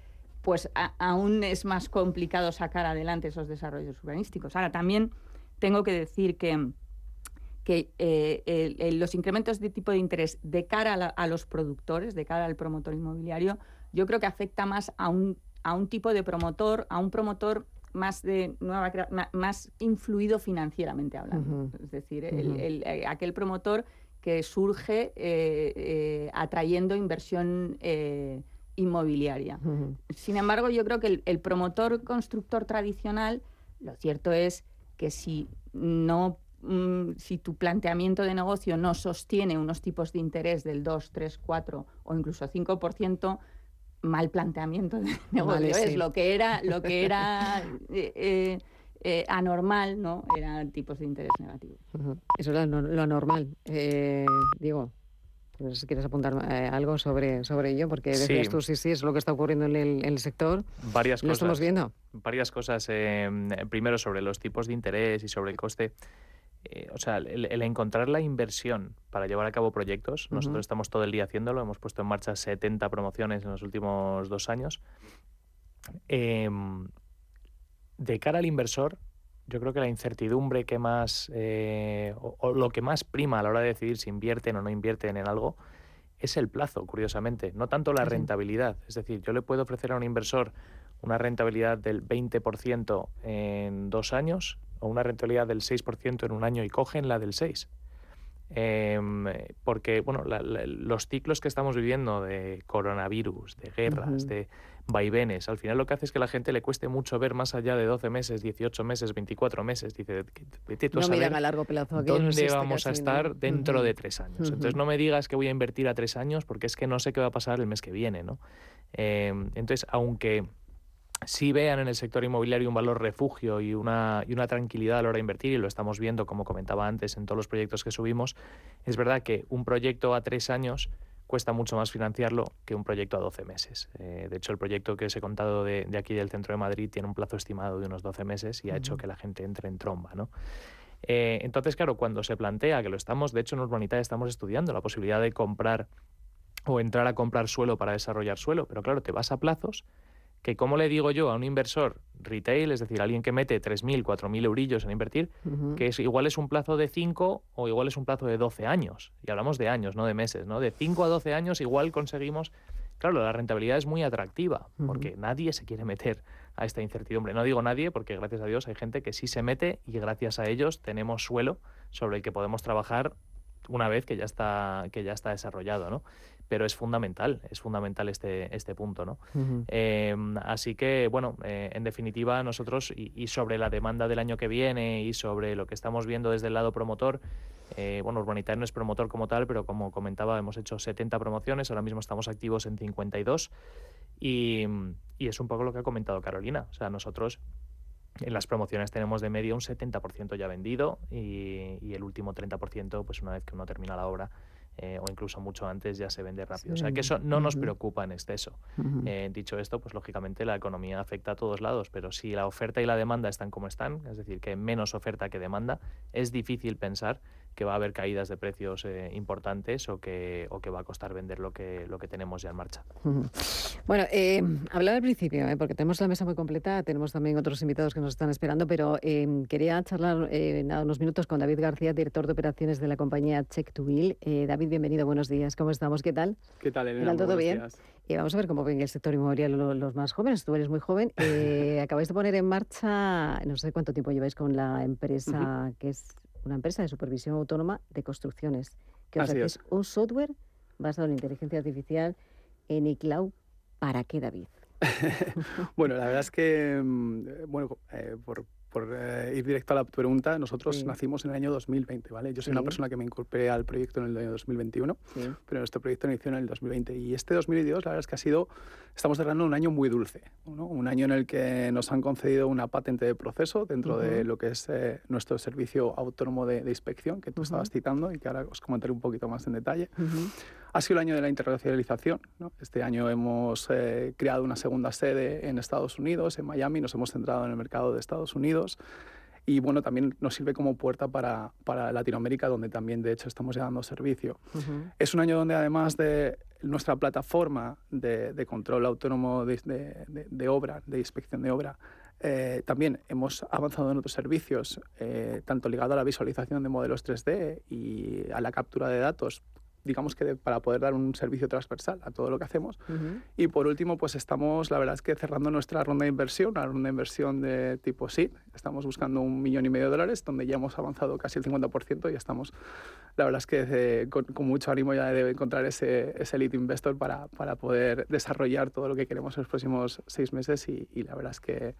pues aún es más complicado sacar adelante esos desarrollos urbanísticos. Ahora, también tengo que decir que, que eh, los incrementos de tipo de interés de cara a, los productores, de cara al promotor inmobiliario, yo creo que afecta más a un, a un tipo de promotor, a un promotor más de nueva, más influido financieramente hablando. Es decir, eh, aquel promotor que surge eh, atrayendo inversión inmobiliaria. Sin embargo, yo creo que el, promotor constructor tradicional, lo cierto es que si no mm, si tu planteamiento de negocio no sostiene unos tipos de interés del 2, 3, 4 o incluso 5%, mal planteamiento de *laughs* negocio es lo que era lo que era *laughs* eh, eh, eh, anormal no eran tipos de interés negativos. Eso era lo, anormal digo no sé si quieres apuntar algo sobre, sobre ello, porque decías tú, sí, sí, es lo que está ocurriendo en el, sector. Varias lo cosas. estamos viendo. Varias cosas. primero, sobre los tipos de interés y sobre el coste. Eh, o sea, el, encontrar la inversión para llevar a cabo proyectos, nosotros estamos todo el día haciéndolo, hemos puesto en marcha 70 promociones en los últimos dos años. Em, de cara al inversor, yo creo que la incertidumbre que más, eh, o, lo que más prima a la hora de decidir si invierten o no invierten en algo, es el plazo, curiosamente, no tanto la rentabilidad. Es decir, yo le puedo ofrecer a un inversor una rentabilidad del 20% en dos años o una rentabilidad del 6% en un año y cogen la del 6%. Em, porque bueno, los ciclos que estamos viviendo de coronavirus, de guerras, de vaivenes, al final lo que hace es que a la gente le cueste mucho ver más allá de 12 meses, 18 meses, 24 meses. Dice, vete tú a saber a largo plazo. ¿Dónde vamos a estar dentro de tres años? Entonces no me digas que voy a invertir a tres años porque es que no sé qué va a pasar el mes que viene. ¿no? Em, entonces, aunque si vean en el sector inmobiliario un valor refugio y una, y una tranquilidad a la hora de invertir, y lo estamos viendo, como comentaba antes, en todos los proyectos que subimos, es verdad que un proyecto a tres años cuesta mucho más financiarlo que un proyecto a 12 meses. Eh, de hecho, el proyecto que os he contado de, aquí del centro de Madrid tiene un plazo estimado de unos 12 meses y ha hecho que la gente entre en tromba. ¿no? Eh, entonces, claro, cuando se plantea que lo estamos, de hecho en Urbanita estamos estudiando la posibilidad de comprar o entrar a comprar suelo para desarrollar suelo, pero claro, te vas a plazos que como le digo yo a un inversor retail, es decir, alguien que mete 3.000, 4.000 eurillos en invertir, que es, igual es un plazo de 5 o igual es un plazo de 12 años. Y hablamos de años, no de meses, ¿no? De 5 a 12 años igual conseguimos... Claro, la rentabilidad es muy atractiva, porque nadie se quiere meter a esta incertidumbre. No digo nadie, porque gracias a Dios hay gente que sí se mete y gracias a ellos tenemos suelo sobre el que podemos trabajar una vez que ya está, que ya está desarrollado, ¿no? pero es fundamental, es fundamental este, este punto. ¿no? Em, así que, bueno, eh, en definitiva, nosotros, y, sobre la demanda del año que viene y sobre lo que estamos viendo desde el lado promotor, eh, bueno, Urbanitario no es promotor como tal, pero como comentaba, hemos hecho 70 promociones, ahora mismo estamos activos en 52, y, y es un poco lo que ha comentado Carolina. O sea, nosotros en las promociones tenemos de media un 70% ya vendido y, y, el último 30%, pues una vez que uno termina la obra, eh, o incluso mucho antes ya se vende rápido. O sea que eso no nos preocupa en exceso. Eh, dicho esto, pues lógicamente la economía afecta a todos lados, pero si la oferta y la demanda están como están, es decir, que menos oferta que demanda, es difícil pensar que va a haber caídas de precios eh, importantes o que, o que va a costar vender lo que, lo que tenemos ya en marcha. Bueno, eh, hablaba al principio, eh, porque tenemos la mesa muy completa, tenemos también otros invitados que nos están esperando, pero quería charlar nada, unos minutos con David García, director de operaciones de la compañía Check to Bill. David, bienvenido, buenos días, ¿cómo estamos? ¿Qué tal? ¿Qué tal, Elena? ¿Todo bien? Y vamos a ver cómo ven el sector inmobiliario los, más jóvenes. Tú eres muy joven. *laughs* acabáis de poner en marcha, no sé cuánto tiempo lleváis con la empresa que es una empresa de supervisión autónoma de construcciones, que es un software basado en inteligencia artificial en iCloud. ¿Para qué, David? *laughs* bueno, la verdad es que, mm, bueno, eh, por, por eh, ir directo a la pregunta, nosotros nacimos en el año 2020, ¿vale? Yo soy una persona que me incorporé al proyecto en el año 2021, pero nuestro proyecto inició en el 2020. Y este 2022, la verdad es que ha sido, estamos cerrando un año muy dulce, ¿no? Un año en el que nos han concedido una patente de proceso dentro de lo que es eh, nuestro servicio autónomo de, inspección, que tú estabas citando y que ahora os comentaré un poquito más en detalle. Ha sido el año de la internacionalización. Este año hemos eh, creado una segunda sede en Estados Unidos, en Miami, nos hemos centrado en el mercado de Estados Unidos y bueno, también nos sirve como puerta para, para Latinoamérica, donde también de hecho estamos dando servicio. Es un año donde además de nuestra plataforma de, de control autónomo de, de, obra, de inspección de obra, eh, también hemos avanzado en otros servicios, eh, tanto ligado a la visualización de modelos 3D y a la captura de datos digamos que para poder dar un servicio transversal a todo lo que hacemos. Y por último, pues estamos, la verdad es que cerrando nuestra ronda de inversión, una ronda de inversión de tipo SID. Estamos buscando un millón y medio de dólares, donde ya hemos avanzado casi el 50% y estamos, la verdad es que con, mucho ánimo ya de encontrar ese, ese lead investor para, para, poder desarrollar todo lo que queremos en los próximos seis meses y, y la verdad es que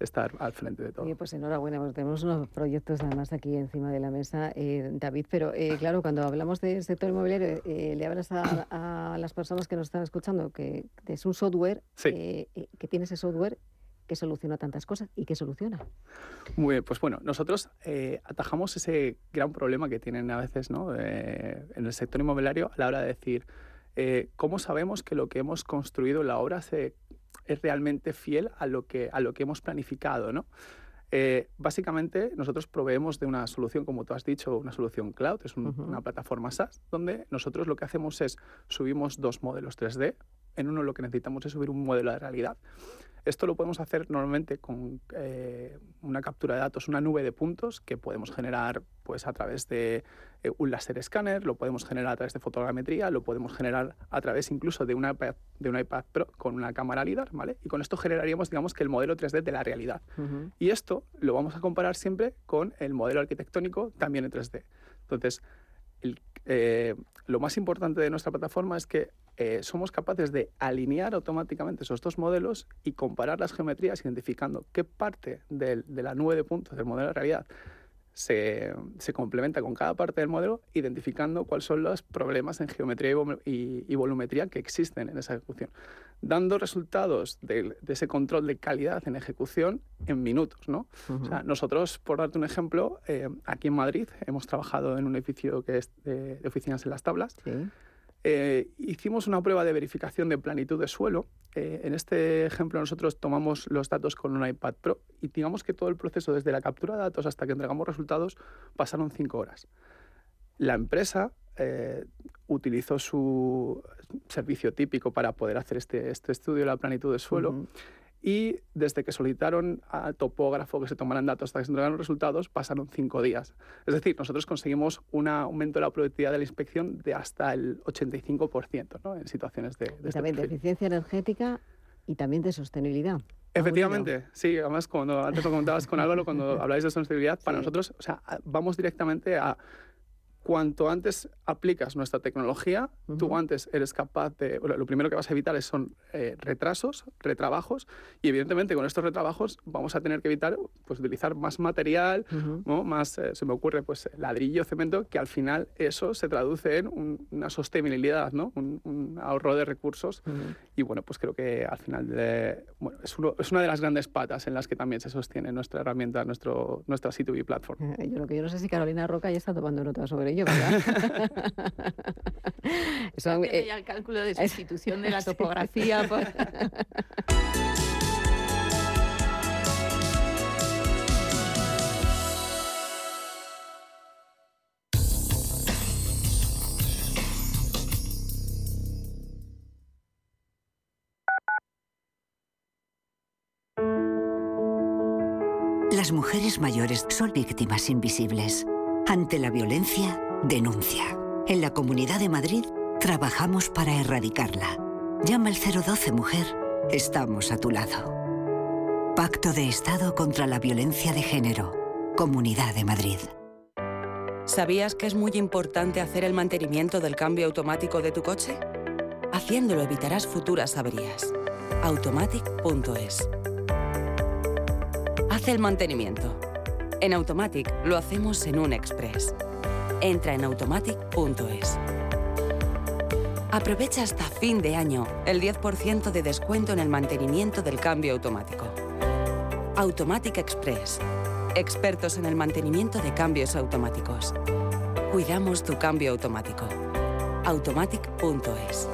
estar al frente de todo. pues enhorabuena, porque tenemos unos proyectos además aquí encima de la mesa, eh, David, pero eh, claro, cuando hablamos del sector inmobiliario, eh, le hablas a, las personas que nos están escuchando que es un software, que tiene ese software que soluciona tantas cosas y que soluciona. Muy bien, pues bueno, nosotros atajamos ese gran problema que tienen a veces ¿no? en el sector inmobiliario a la hora de decir, ¿cómo sabemos que lo que hemos construido en la obra se es realmente fiel a lo que, a lo que hemos planificado, ¿no? Eh, básicamente, nosotros proveemos de una solución, como tú has dicho, una solución cloud, es una plataforma SaaS, donde nosotros lo que hacemos es subimos dos modelos 3D. En uno lo que necesitamos es subir un modelo de realidad esto lo podemos hacer normalmente con eh, una captura de datos, una nube de puntos que podemos generar pues, a través de eh, un láser escáner, lo podemos generar a través de fotogrametría, lo podemos generar a través incluso de, una iPad, de un iPad Pro con una cámara LIDAR, ¿vale? Y con esto generaríamos, digamos, que el modelo 3D de la realidad. Y esto lo vamos a comparar siempre con el modelo arquitectónico también en 3D. Entonces, eh, lo más importante de nuestra plataforma es que eh, somos capaces de alinear automáticamente esos dos modelos y comparar las geometrías identificando qué parte de la nube de puntos del modelo de realidad se, complementa con cada parte del modelo, identificando cuáles son los problemas en geometría y, volumetría que existen en esa ejecución, dando resultados de, ese control de calidad en ejecución en minutos. ¿no? nosotros, por darte un ejemplo, eh, aquí en Madrid hemos trabajado en un edificio que es de, oficinas en las tablas. Eh, hicimos una prueba de verificación de planitud de suelo. Eh, en este ejemplo nosotros tomamos los datos con un iPad Pro y digamos que todo el proceso desde la captura de datos hasta que entregamos resultados pasaron cinco horas. La empresa eh, utilizó su servicio típico para poder hacer este, este estudio de la planitud de suelo y desde que solicitaron al topógrafo que se tomaran datos hasta que se entregaron los resultados, pasaron cinco días. Es decir, nosotros conseguimos un aumento de la productividad de la inspección de hasta el 85% ¿no? en situaciones de, de y este también de eficiencia energética y también de sostenibilidad. Efectivamente, sí. Además, cuando antes lo comentabas con Álvaro, cuando habláis de sostenibilidad, para nosotros, o sea, vamos directamente a cuanto antes aplicas nuestra tecnología, tú antes eres capaz de... Lo primero que vas a evitar son eh, retrasos, retrabajos, y evidentemente con estos retrabajos vamos a tener que evitar pues, utilizar más material, ¿no? más, eh, se me ocurre, pues ladrillo, cemento, que al final eso se traduce en una sostenibilidad, ¿no? Un, ahorro de recursos. Y bueno, pues creo que al final bueno, es, es, una de las grandes patas en las que también se sostiene nuestra herramienta, nuestro, nuestra C2B platform. Eh, yo lo que yo no sé si Carolina Roca ya está tomando nota sobre ello, ¿verdad? *laughs* *laughs* Eso, eh, el cálculo de sustitución de la *laughs* topografía. Las mujeres mayores son víctimas invisibles. Ante la violencia, denuncia. En la Comunidad de Madrid trabajamos para erradicarla. Llama al 012 Mujer. Estamos a tu lado. Pacto de Estado contra la Violencia de Género. Comunidad de Madrid. ¿Sabías que es muy importante hacer el mantenimiento del cambio automático de tu coche? Haciéndolo evitarás futuras averías. Automatic.es Haz el mantenimiento. En Automatic lo hacemos en un express. Entra en automatic.es. Aprovecha hasta fin de año el 10% de descuento en el mantenimiento del cambio automático. Automatic Express. Expertos en el mantenimiento de cambios automáticos. Cuidamos tu cambio automático. Automatic.es.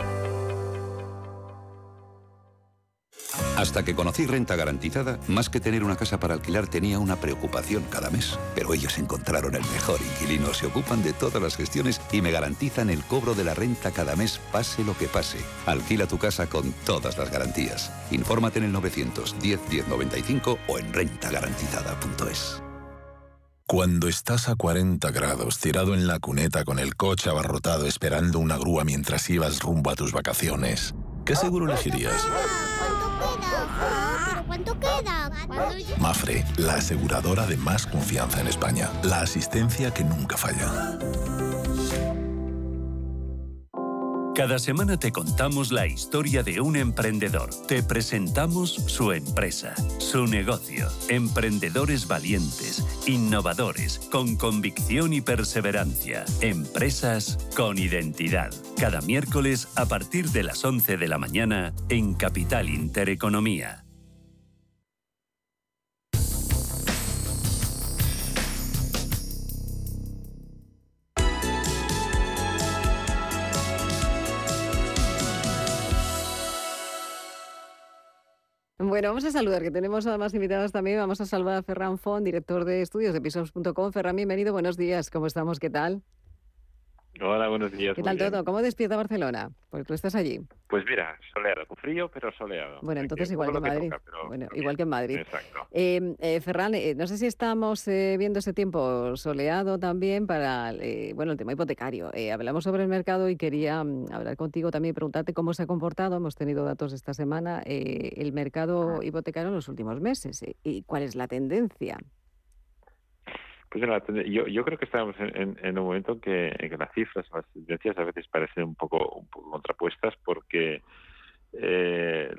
Hasta que conocí Renta Garantizada, más que tener una casa para alquilar tenía una preocupación cada mes. Pero ellos encontraron el mejor inquilino, se ocupan de todas las gestiones y me garantizan el cobro de la renta cada mes, pase lo que pase. Alquila tu casa con todas las garantías. Infórmate en el 910 1095 o en rentagarantizada.es. Cuando estás a 40 grados tirado en la cuneta con el coche abarrotado esperando una grúa mientras ibas rumbo a tus vacaciones, ¿qué seguro elegirías? Cuánto queda? Mafre, la aseguradora de más confianza en España. La asistencia que nunca falla. Cada semana te contamos la historia de un emprendedor. Te presentamos su empresa, su negocio. Emprendedores valientes, innovadores, con convicción y perseverancia. Empresas con identidad. Cada miércoles a partir de las 11 de la mañana en Capital Intereconomía. Vamos a saludar, que tenemos a más invitados también. Vamos a saludar a Ferran Font, director de estudios de pisos.com. Ferran, bienvenido, buenos días. ¿Cómo estamos? ¿Qué tal? Hola, buenos días. ¿Qué tal todo? ¿Cómo despierta Barcelona? Porque tú estás allí. Pues mira, soleado, frío, pero soleado. Bueno, entonces igual que, en Madrid. bueno, igual que en Madrid. Exacto. Em, eh, Ferran, eh, no sé si estamos eh, viendo ese tiempo soleado también para, bueno, el tema hipotecario. hablamos sobre el mercado y quería mm, hablar contigo también y preguntarte cómo se ha comportado. Hemos tenido datos esta semana el mercado hipotecario en los últimos meses y cuál es la tendencia. Pues yo, yo creo que estamos en, un momento en que, las cifras, las tendencias a veces parecen un poco, un poco contrapuestas porque eh,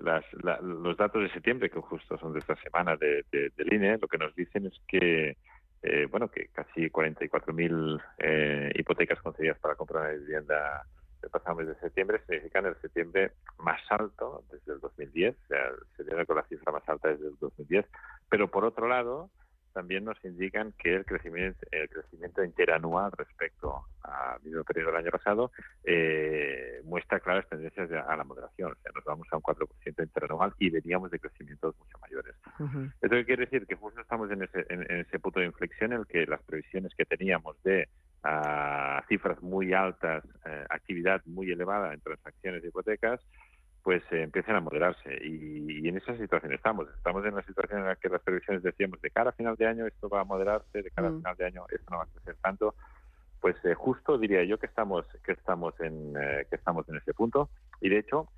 los datos de septiembre, que justo son de esta semana de, del INE, lo que nos dicen es que eh, bueno que casi 44.000 eh, hipotecas concedidas para comprar una vivienda el pasado mes de septiembre significan el septiembre más alto desde el 2010, o sea, el septiembre con la cifra más alta desde el 2010. Pero por otro lado, también nos indican que el crecimiento, el crecimiento interanual respecto al mismo periodo del año pasado eh, muestra claras tendencias a la moderación. O sea, nos vamos a un 4% interanual y veníamos de crecimientos mucho mayores. Esto quiere decir que justo estamos en ese, en, ese punto de inflexión en el que las previsiones que teníamos de ah, cifras muy altas, eh, actividad muy elevada en transacciones de hipotecas, pues eh, empiecen a moderarse. Y, en esa situación estamos. Estamos en una situación en la que las previsiones decíamos de cara a final de año esto va a moderarse, de cara a mm. final de año esto no va a crecer tanto. Pues eh, justo diría yo que estamos que estamos en eh, que estamos en ese punto. Y de hecho,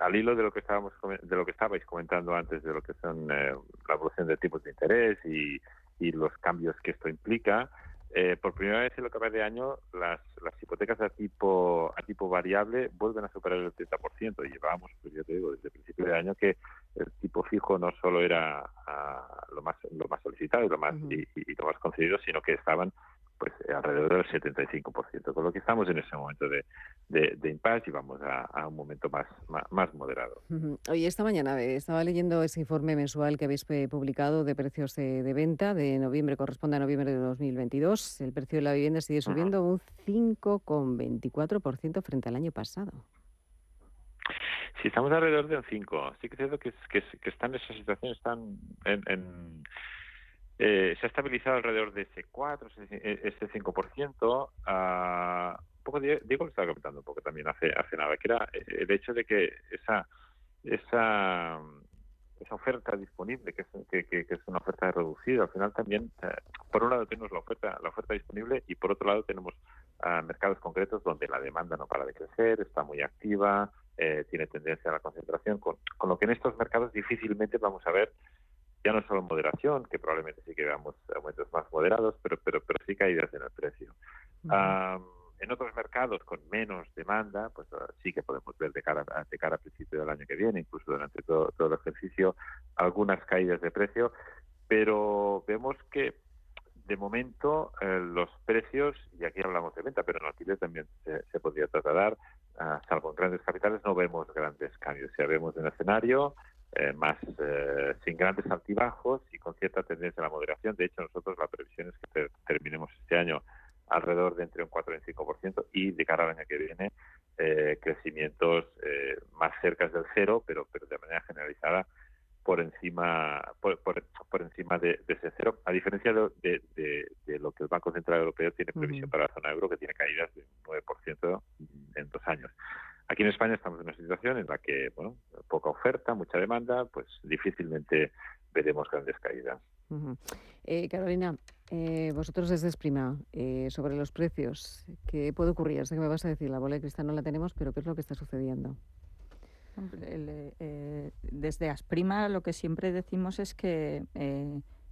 al hilo de lo que estábamos de lo que estabais comentando antes de lo que son la evolución de tipos de interés y, y los cambios que esto implica, eh, por primera vez en lo que va de año, las, las hipotecas a tipo a tipo variable vuelven a superar el 30%. Y llevábamos, pues ya te digo, desde el principio de año que el tipo fijo no solo era ah, lo más lo más solicitado y lo más y, lo más concedido, sino que estaban pues alrededor del 75%, con lo que estamos en ese momento de, de, impasse y vamos a, un momento más, más, moderado. Hoy esta mañana eh, estaba leyendo ese informe mensual que habéis eh, publicado de precios de, venta de noviembre, corresponde a noviembre de 2022. El precio de la vivienda sigue subiendo un 5,24% frente al año pasado. Sí, estamos alrededor de un 5. Sí que cierto que, que, que están en esa situación, están en eh, se ha estabilizado alrededor de ese 4, ese 5%. Ah, un poco Diego lo estaba comentando un poco también hace, hace nada, que era el hecho de que esa esa esa oferta disponible, que es, que, es una oferta reducida, al final también, eh, por un lado tenemos la oferta, la oferta disponible y por otro lado tenemos ah, mercados concretos donde la demanda no para de crecer, está muy activa, eh, tiene tendencia a la concentración, con, con, lo que en estos mercados difícilmente vamos a ver ya no solo moderación, que probablemente sí que veamos aumentos más moderados, pero, pero, pero sí caídas en el precio. En otros mercados con menos demanda, pues ah, sí que podemos ver de cara, de cara al principio del año que viene, incluso durante todo, el ejercicio, algunas caídas de precio, pero vemos que de momento eh, los precios, y aquí hablamos de venta, pero en alquiler también se, podría trasladar, uh, salvo en grandes capitales, no vemos grandes cambios. Ya vemos un escenario eh, más eh, sin grandes altibajos y con cierta tendencia a la moderación. De hecho, nosotros la previsión es que terminemos este año alrededor de entre un 4 y un 5% y de cara al año que viene eh, crecimientos más cerca del cero, pero, pero de manera generalizada por encima por, por, encima de, ese cero, a diferencia de, de, lo que el Banco Central Europeo tiene previsión para la zona euro, que tiene caídas de un 9% en dos años. Aquí en España estamos en una situación en la que, bueno, poca oferta, mucha demanda, pues difícilmente veremos grandes caídas. Eh, Carolina, eh, vosotros desde Esprima, eh, sobre los precios, ¿qué puede ocurrir? Sé que me vas a decir, la bola de cristal no la tenemos, pero ¿qué es lo que está sucediendo? desde Asprima lo que siempre decimos es que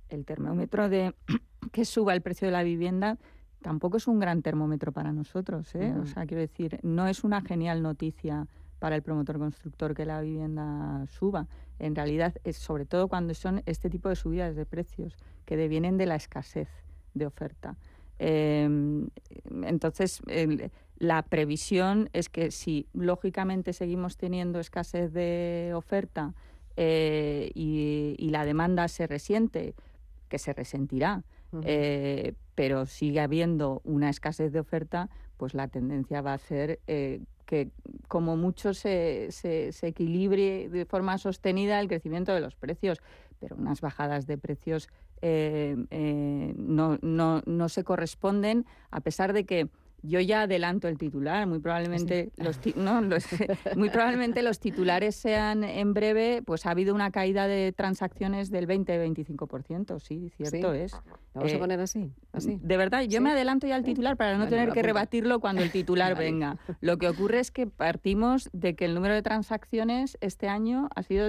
el termómetro de *clears throat* que suba el precio de la vivienda tampoco es un gran termómetro para nosotros. ¿eh? O sea, quiero decir, no es una genial noticia para el promotor constructor que la vivienda suba. En realidad, es sobre todo cuando son este tipo de subidas de precios que devienen de la escasez de oferta. Em, entonces, la previsión es que si lógicamente seguimos teniendo escasez de oferta eh, y, la demanda se resiente, que se resentirá, eh, pero sigue habiendo una escasez de oferta, pues la tendencia va a ser eh, que como mucho se, se, equilibre de forma sostenida el crecimiento de los precios, pero unas bajadas de precios no, no, no se corresponden, a pesar de que yo ya adelanto el titular, muy probablemente los no, muy probablemente los titulares sean en breve, pues ha habido una caída de transacciones del 20-25%, sí, cierto es. vamos a eh, poner así, así. De verdad, yo me adelanto ya al titular para no tener que rebatirlo cuando el titular venga. Lo que ocurre es que partimos de que el número de transacciones este año ha sido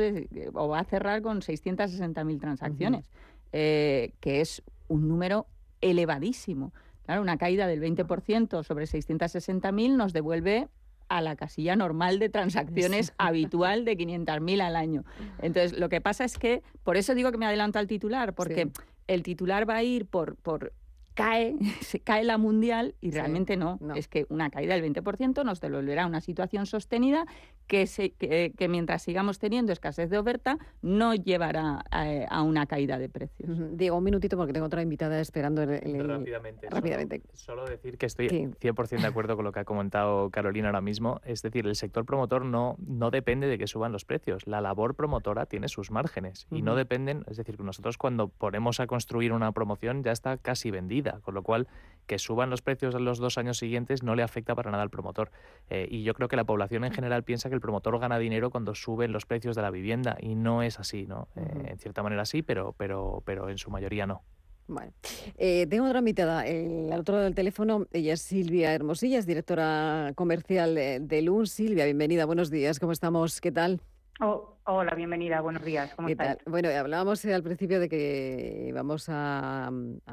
o va a cerrar con 660.000 transacciones, eh, que es un número elevadísimo una caída del 20% sobre 660.000 nos devuelve a la casilla normal de transacciones habitual de 500.000 al año. Entonces, lo que pasa es que, por eso digo que me adelanto al titular, porque el titular va a ir por, por cae, *laughs* se cae la mundial y realmente no. Es que una caída del 20% nos devolverá a una situación sostenida que, se, que, mientras sigamos teniendo escasez de oferta no llevará a, una caída de precios. Diego, un minutito porque tengo otra invitada esperando. rápidamente. rápidamente. Solo, decir que estoy 100% de acuerdo con lo que ha comentado Carolina ahora mismo. Es decir, el sector promotor no, no depende de que suban los precios. La labor promotora tiene sus márgenes y no dependen, es decir, nosotros cuando ponemos a construir una promoción ya está casi vendida, con lo cual que suban los precios en los dos años siguientes no le afecta para nada al promotor. Eh, y yo creo que la población en general piensa que el promotor gana dinero cuando suben los precios de la vivienda y no es así, ¿no? Eh, en cierta manera sí, pero, pero, pero en su mayoría no. Bueno, eh, tengo otra invitada, el, al otro lado del teléfono, ella es Silvia Hermosilla, es directora comercial de, de LUN. Silvia, bienvenida, buenos días, ¿cómo estamos? ¿Qué tal? Oh, hola, bienvenida, buenos días. ¿Cómo estás? Bueno, hablábamos eh, al principio de que vamos a,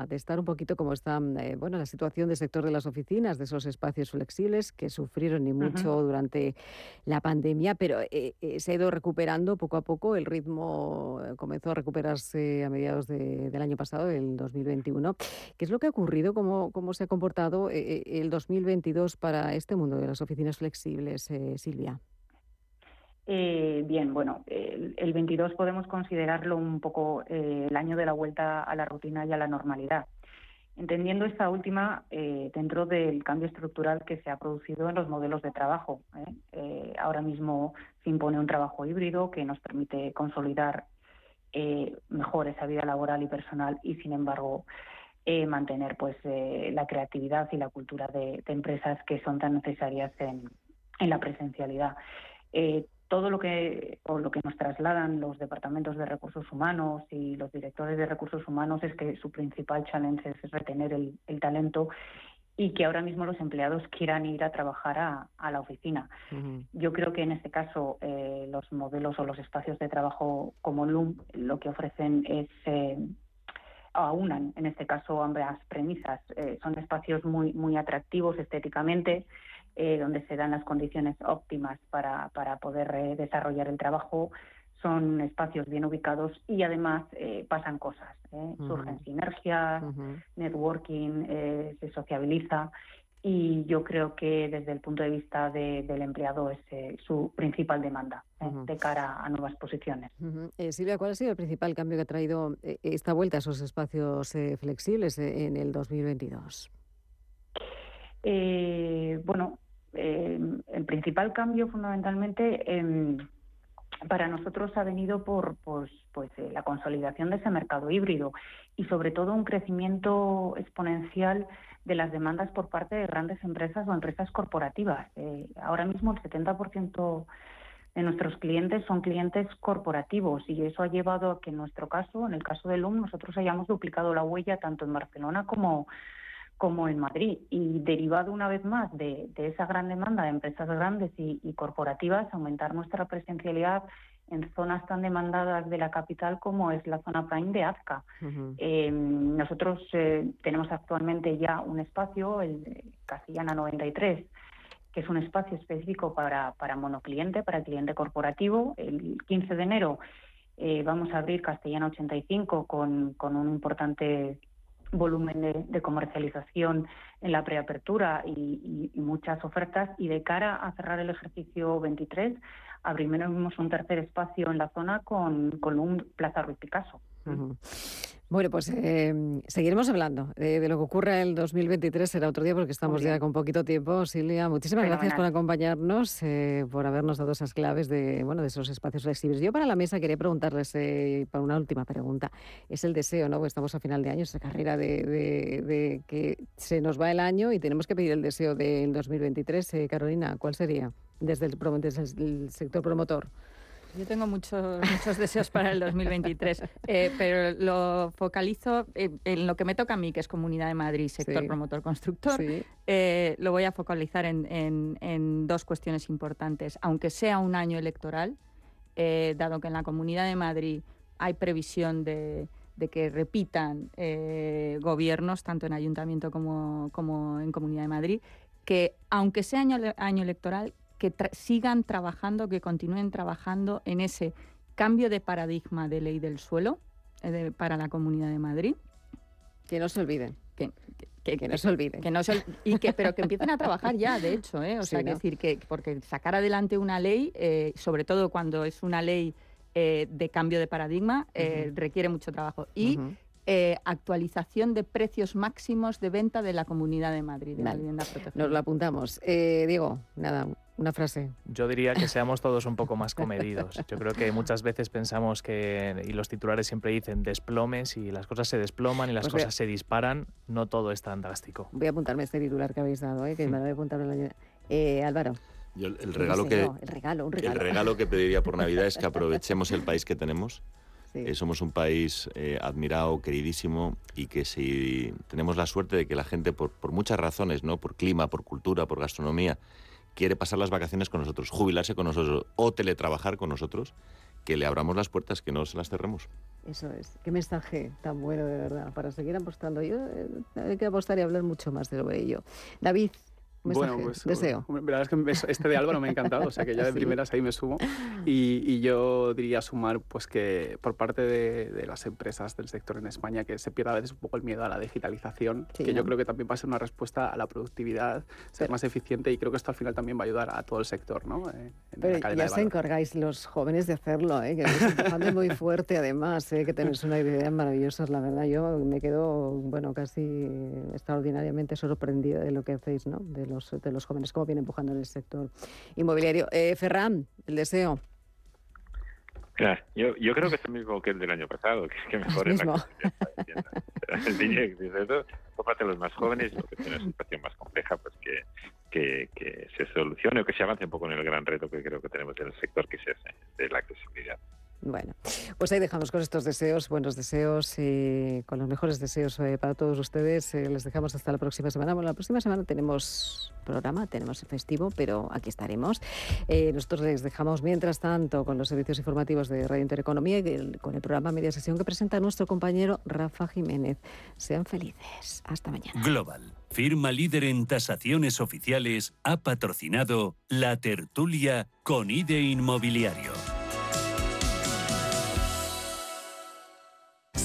testar un poquito cómo está eh, bueno, la situación del sector de las oficinas, de esos espacios flexibles que sufrieron y mucho durante la pandemia, pero eh, se ha ido recuperando poco a poco. El ritmo comenzó a recuperarse a mediados del año pasado, el 2021. ¿Qué es lo que ha ocurrido? ¿Cómo, cómo se ha comportado el 2022 para este mundo de las oficinas flexibles, Silvia? Eh, bien, bueno, el, 22 podemos considerarlo un poco eh, el año de la vuelta a la rutina y a la normalidad, entendiendo esta última eh, dentro del cambio estructural que se ha producido en los modelos de trabajo. ahora mismo se impone un trabajo híbrido que nos permite consolidar mejor esa vida laboral y personal y, sin embargo, mantener pues la creatividad y la cultura de, empresas que son tan necesarias en la presencialidad todo lo que o lo que nos trasladan los departamentos de recursos humanos y los directores de recursos humanos es que su principal challenge es retener el, talento y que ahora mismo los empleados quieran ir a trabajar a, la oficina. Yo creo que en este caso eh, los modelos o los espacios de trabajo como Loom lo que ofrecen es eh, aunan en este caso ambas premisas. Eh, son espacios muy muy atractivos estéticamente eh, donde se dan las condiciones óptimas para, para poder eh, desarrollar el trabajo. Son espacios bien ubicados y además eh, pasan cosas. Surgen sinergias, networking, se sociabiliza y yo creo que desde el punto de vista del empleado es su principal demanda de cara a nuevas posiciones. Silvia, ¿cuál ha sido el principal cambio que ha traído esta vuelta a esos espacios flexibles en el 2022? bueno, eh, el principal cambio fundamentalmente em, para nosotros ha venido por pues, pues eh, la consolidación de ese mercado híbrido y sobre todo un crecimiento exponencial de las demandas por parte de grandes empresas o empresas corporativas. Eh, ahora mismo el 70% de nuestros clientes son clientes corporativos y eso ha llevado a que en nuestro caso, en el caso de LUM, nosotros hayamos duplicado la huella tanto en Barcelona como como en Madrid. Y derivado una vez más de, esa gran demanda de empresas grandes y, corporativas, aumentar nuestra presencialidad en zonas tan demandadas de la capital como es la zona prime de Azca. Eh, nosotros eh, tenemos actualmente ya un espacio, el Castellana 93, que es un espacio específico para, para monocliente, para cliente corporativo. El 15 de enero eh, vamos a abrir Castellana 85 con, con un importante volumen de, comercialización en la preapertura y, y, muchas ofertas. Y de cara a cerrar el ejercicio 23, abrimos un tercer espacio en la zona con, con un Plaza Ruiz Picasso. Bueno, pues em, seguiremos hablando de, lo que ocurra el 2023, será otro día porque estamos ya con poquito tiempo. Silvia, muchísimas gracias por acompañarnos, eh, por habernos dado esas claves de, bueno, de esos espacios flexibles. Yo para la mesa quería preguntarles, eh, para una última pregunta, es el deseo, ¿no? estamos a final de año, esa carrera de, que se nos va el año y tenemos que pedir el deseo del 2023. Eh, Carolina, ¿cuál sería desde el, desde el sector promotor? Yo tengo muchos, muchos deseos para el 2023, eh, pero lo focalizo en, lo que me toca a mí, que es Comunidad de Madrid, sector promotor constructor. Eh, lo voy a focalizar en, dos cuestiones importantes. Aunque sea un año electoral, eh, dado que en la Comunidad de Madrid hay previsión de, que repitan gobiernos, tanto en ayuntamiento como, como en Comunidad de Madrid, que aunque sea año, año electoral, que sigan trabajando, que continúen trabajando en ese cambio de paradigma de ley del suelo eh, para la Comunidad de Madrid. Que no se olviden. Que, no se olviden. Que no y que, pero que empiecen a trabajar ya, de hecho. ¿eh? O sea, decir que porque sacar adelante una ley, eh, sobre todo cuando es una ley de cambio de paradigma, requiere mucho trabajo. Y actualización de precios máximos de venta de la Comunidad de Madrid, de la vivienda protegida. Nos lo apuntamos. Diego, nada, una frase. Yo diría que seamos todos un poco más comedidos. Yo creo que muchas veces pensamos que, y los titulares siempre dicen desplomes y las cosas se desploman y las pues cosas se disparan. No todo es tan drástico. Voy a apuntarme este titular que habéis dado, ¿eh? que me lo voy a apuntar en la... Eh, Álvaro. el, regalo que, el, regalo, un regalo. el regalo que pediría por Navidad es que *laughs* aprovechemos el país que tenemos. Eh, somos un país eh, admirado, queridísimo y que si tenemos la suerte de que la gente, por, por muchas razones, ¿no? por clima, por cultura, por gastronomía, quiere pasar las vacaciones con nosotros, jubilarse con nosotros o teletrabajar con nosotros, que le abramos las puertas, que no se las cerremos. Eso es. Qué mensaje tan bueno, de verdad, para seguir apostando. Yo eh, hay que apostar y hablar mucho más de ello. David, bueno, pues deseo. La verdad es que este de Álvaro me ha encantado, o sea que ya de *laughs* primeras ahí me sumo. *laughs* Y, yo diría sumar pues que por parte de, las empresas del sector en España que se pierda a veces un poco el miedo a la digitalización, que yo creo que también va a ser una respuesta a la productividad, ser más eficiente y creo que esto al final también va a ayudar a todo el sector, ¿no? Eh, Pero ya se encargáis los jóvenes de hacerlo, ¿eh? que es muy fuerte además, ¿eh? que tenéis una idea maravillosa, la verdad. Yo me quedo, bueno, casi extraordinariamente sorprendida de lo que hacéis, ¿no? De de los jóvenes, cómo viene empujando en el sector inmobiliario. Eh, Ferran, el deseo. yo, yo creo que es el mismo que el del año pasado, que es que mejore la por parte de los más jóvenes, lo que tiene una situación más compleja, pues que, que, que, se solucione o que se avance un poco en el gran reto que creo que tenemos en el sector, que es ese, de la accesibilidad. Bueno, pues ahí dejamos con estos deseos, buenos deseos y con los mejores deseos eh, para todos ustedes. Eh, les dejamos hasta la próxima semana. Bueno, la próxima semana tenemos programa, tenemos festivo, pero aquí estaremos. Eh, nosotros les dejamos, mientras tanto, con los servicios informativos de Radio Intereconomía y con el programa Media Sesión que presenta nuestro compañero Rafa Jiménez. Sean felices. Hasta mañana. Global, firma líder en tasaciones oficiales, ha patrocinado la tertulia con IDE Inmobiliario.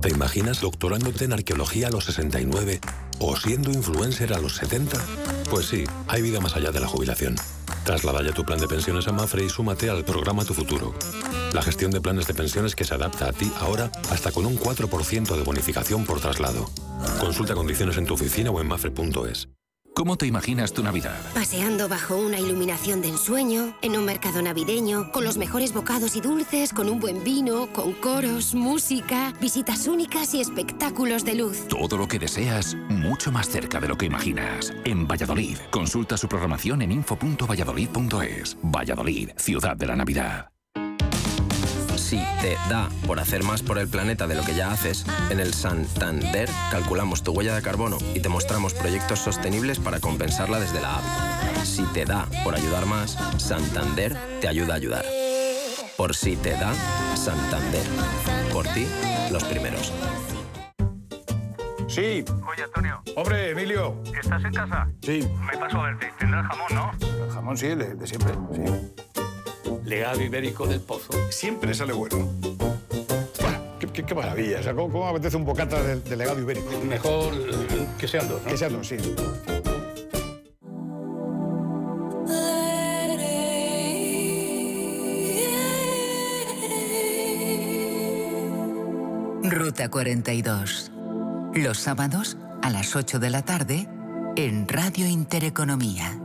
¿Te imaginas doctorándote en arqueología a los 69 o siendo influencer a los 70? Pues sí, hay vida más allá de la jubilación. Traslada ya tu plan de pensiones a Mafre y súmate al programa Tu Futuro. La gestión de planes de pensiones que se adapta a ti ahora hasta con un 4% de bonificación por traslado. Consulta condiciones en tu oficina o en mafre.es. ¿Cómo te imaginas tu Navidad? Paseando bajo una iluminación de ensueño, en un mercado navideño, con los mejores bocados y dulces, con un buen vino, con coros, música, visitas únicas y espectáculos de luz. Todo lo que deseas, mucho más cerca de lo que imaginas. En Valladolid, consulta su programación en info.valladolid.es. Valladolid, ciudad de la Navidad. Si te da por hacer más por el planeta de lo que ya haces, en el Santander calculamos tu huella de carbono y te mostramos proyectos sostenibles para compensarla desde la app. Si te da por ayudar más, Santander te ayuda a ayudar. Por si te da, Santander. Por ti, los primeros. Sí. Oye, Antonio. Hombre, Emilio. ¿Estás en casa? Sí. Me paso a verte. Tendrás jamón, ¿no? El jamón sí, el de, de siempre, sí. Legado ibérico del pozo. Siempre sale bueno. Qué, qué- qué maravilla. O sea, ¿cómo, cómo me apetece un bocata del, del legado ibérico? Mejor que sean dos, ¿no? Que sean dos, sí. Ruta 42. Los sábados a las 8 de la tarde en Radio Intereconomía.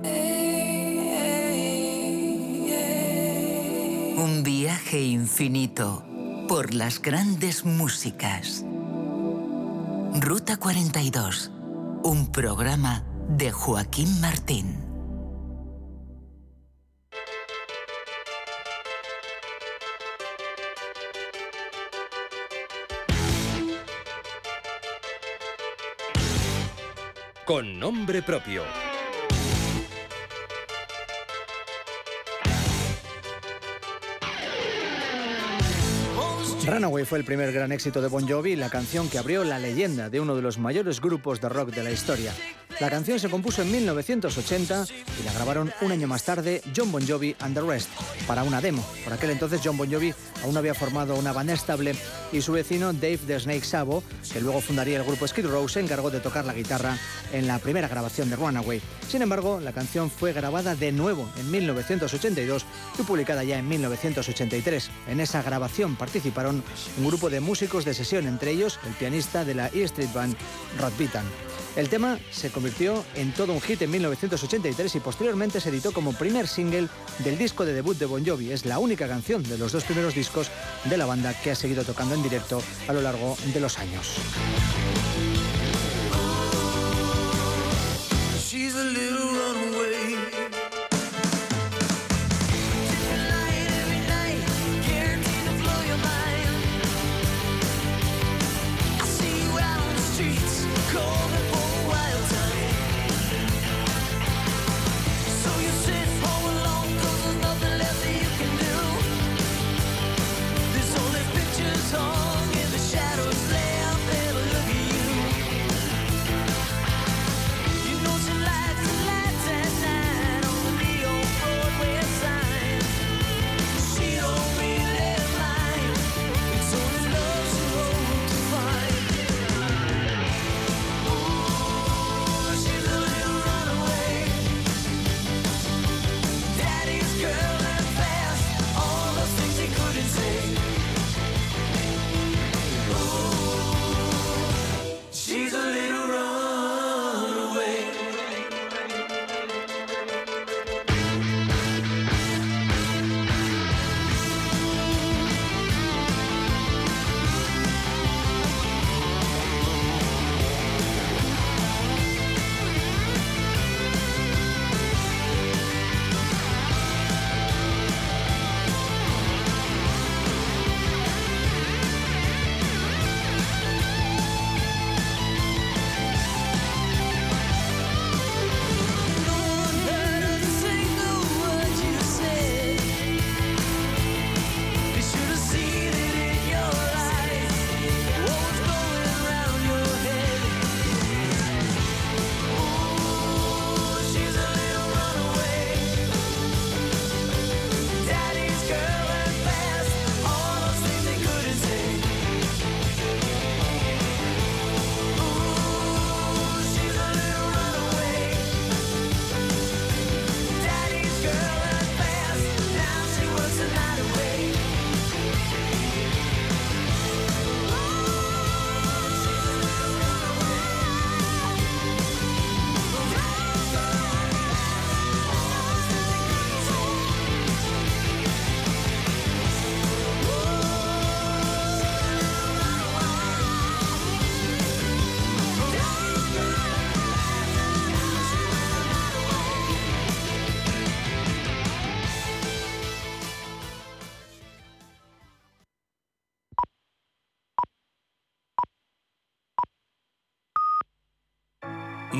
Un viaje infinito por las grandes músicas. Ruta 42. Un programa de Joaquín Martín. Con nombre propio. Runaway fue el primer gran éxito de Bon Jovi la canción que abrió la leyenda de uno de los mayores grupos de rock de la historia. La canción se compuso en 1980 y la grabaron un año más tarde John Bon Jovi and the Rest para una demo. Por aquel entonces John Bon Jovi aún había formado una banda estable y su vecino Dave the Snake Sabo, que luego fundaría el grupo Skid Row, se encargó de tocar la guitarra en la primera grabación de Runaway. Sin embargo, la canción fue grabada de nuevo en 1982 y publicada ya en 1983. En esa grabación participaron un grupo de músicos de sesión, entre ellos el pianista de la E Street Band, Rod Beaton. El tema se convirtió en todo un hit en 1983 y posteriormente se editó como primer single del disco de debut de Bon Jovi. Es la única canción de los dos primeros discos de la banda que ha seguido tocando en directo a lo largo de los años.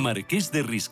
Marqués de Riscal.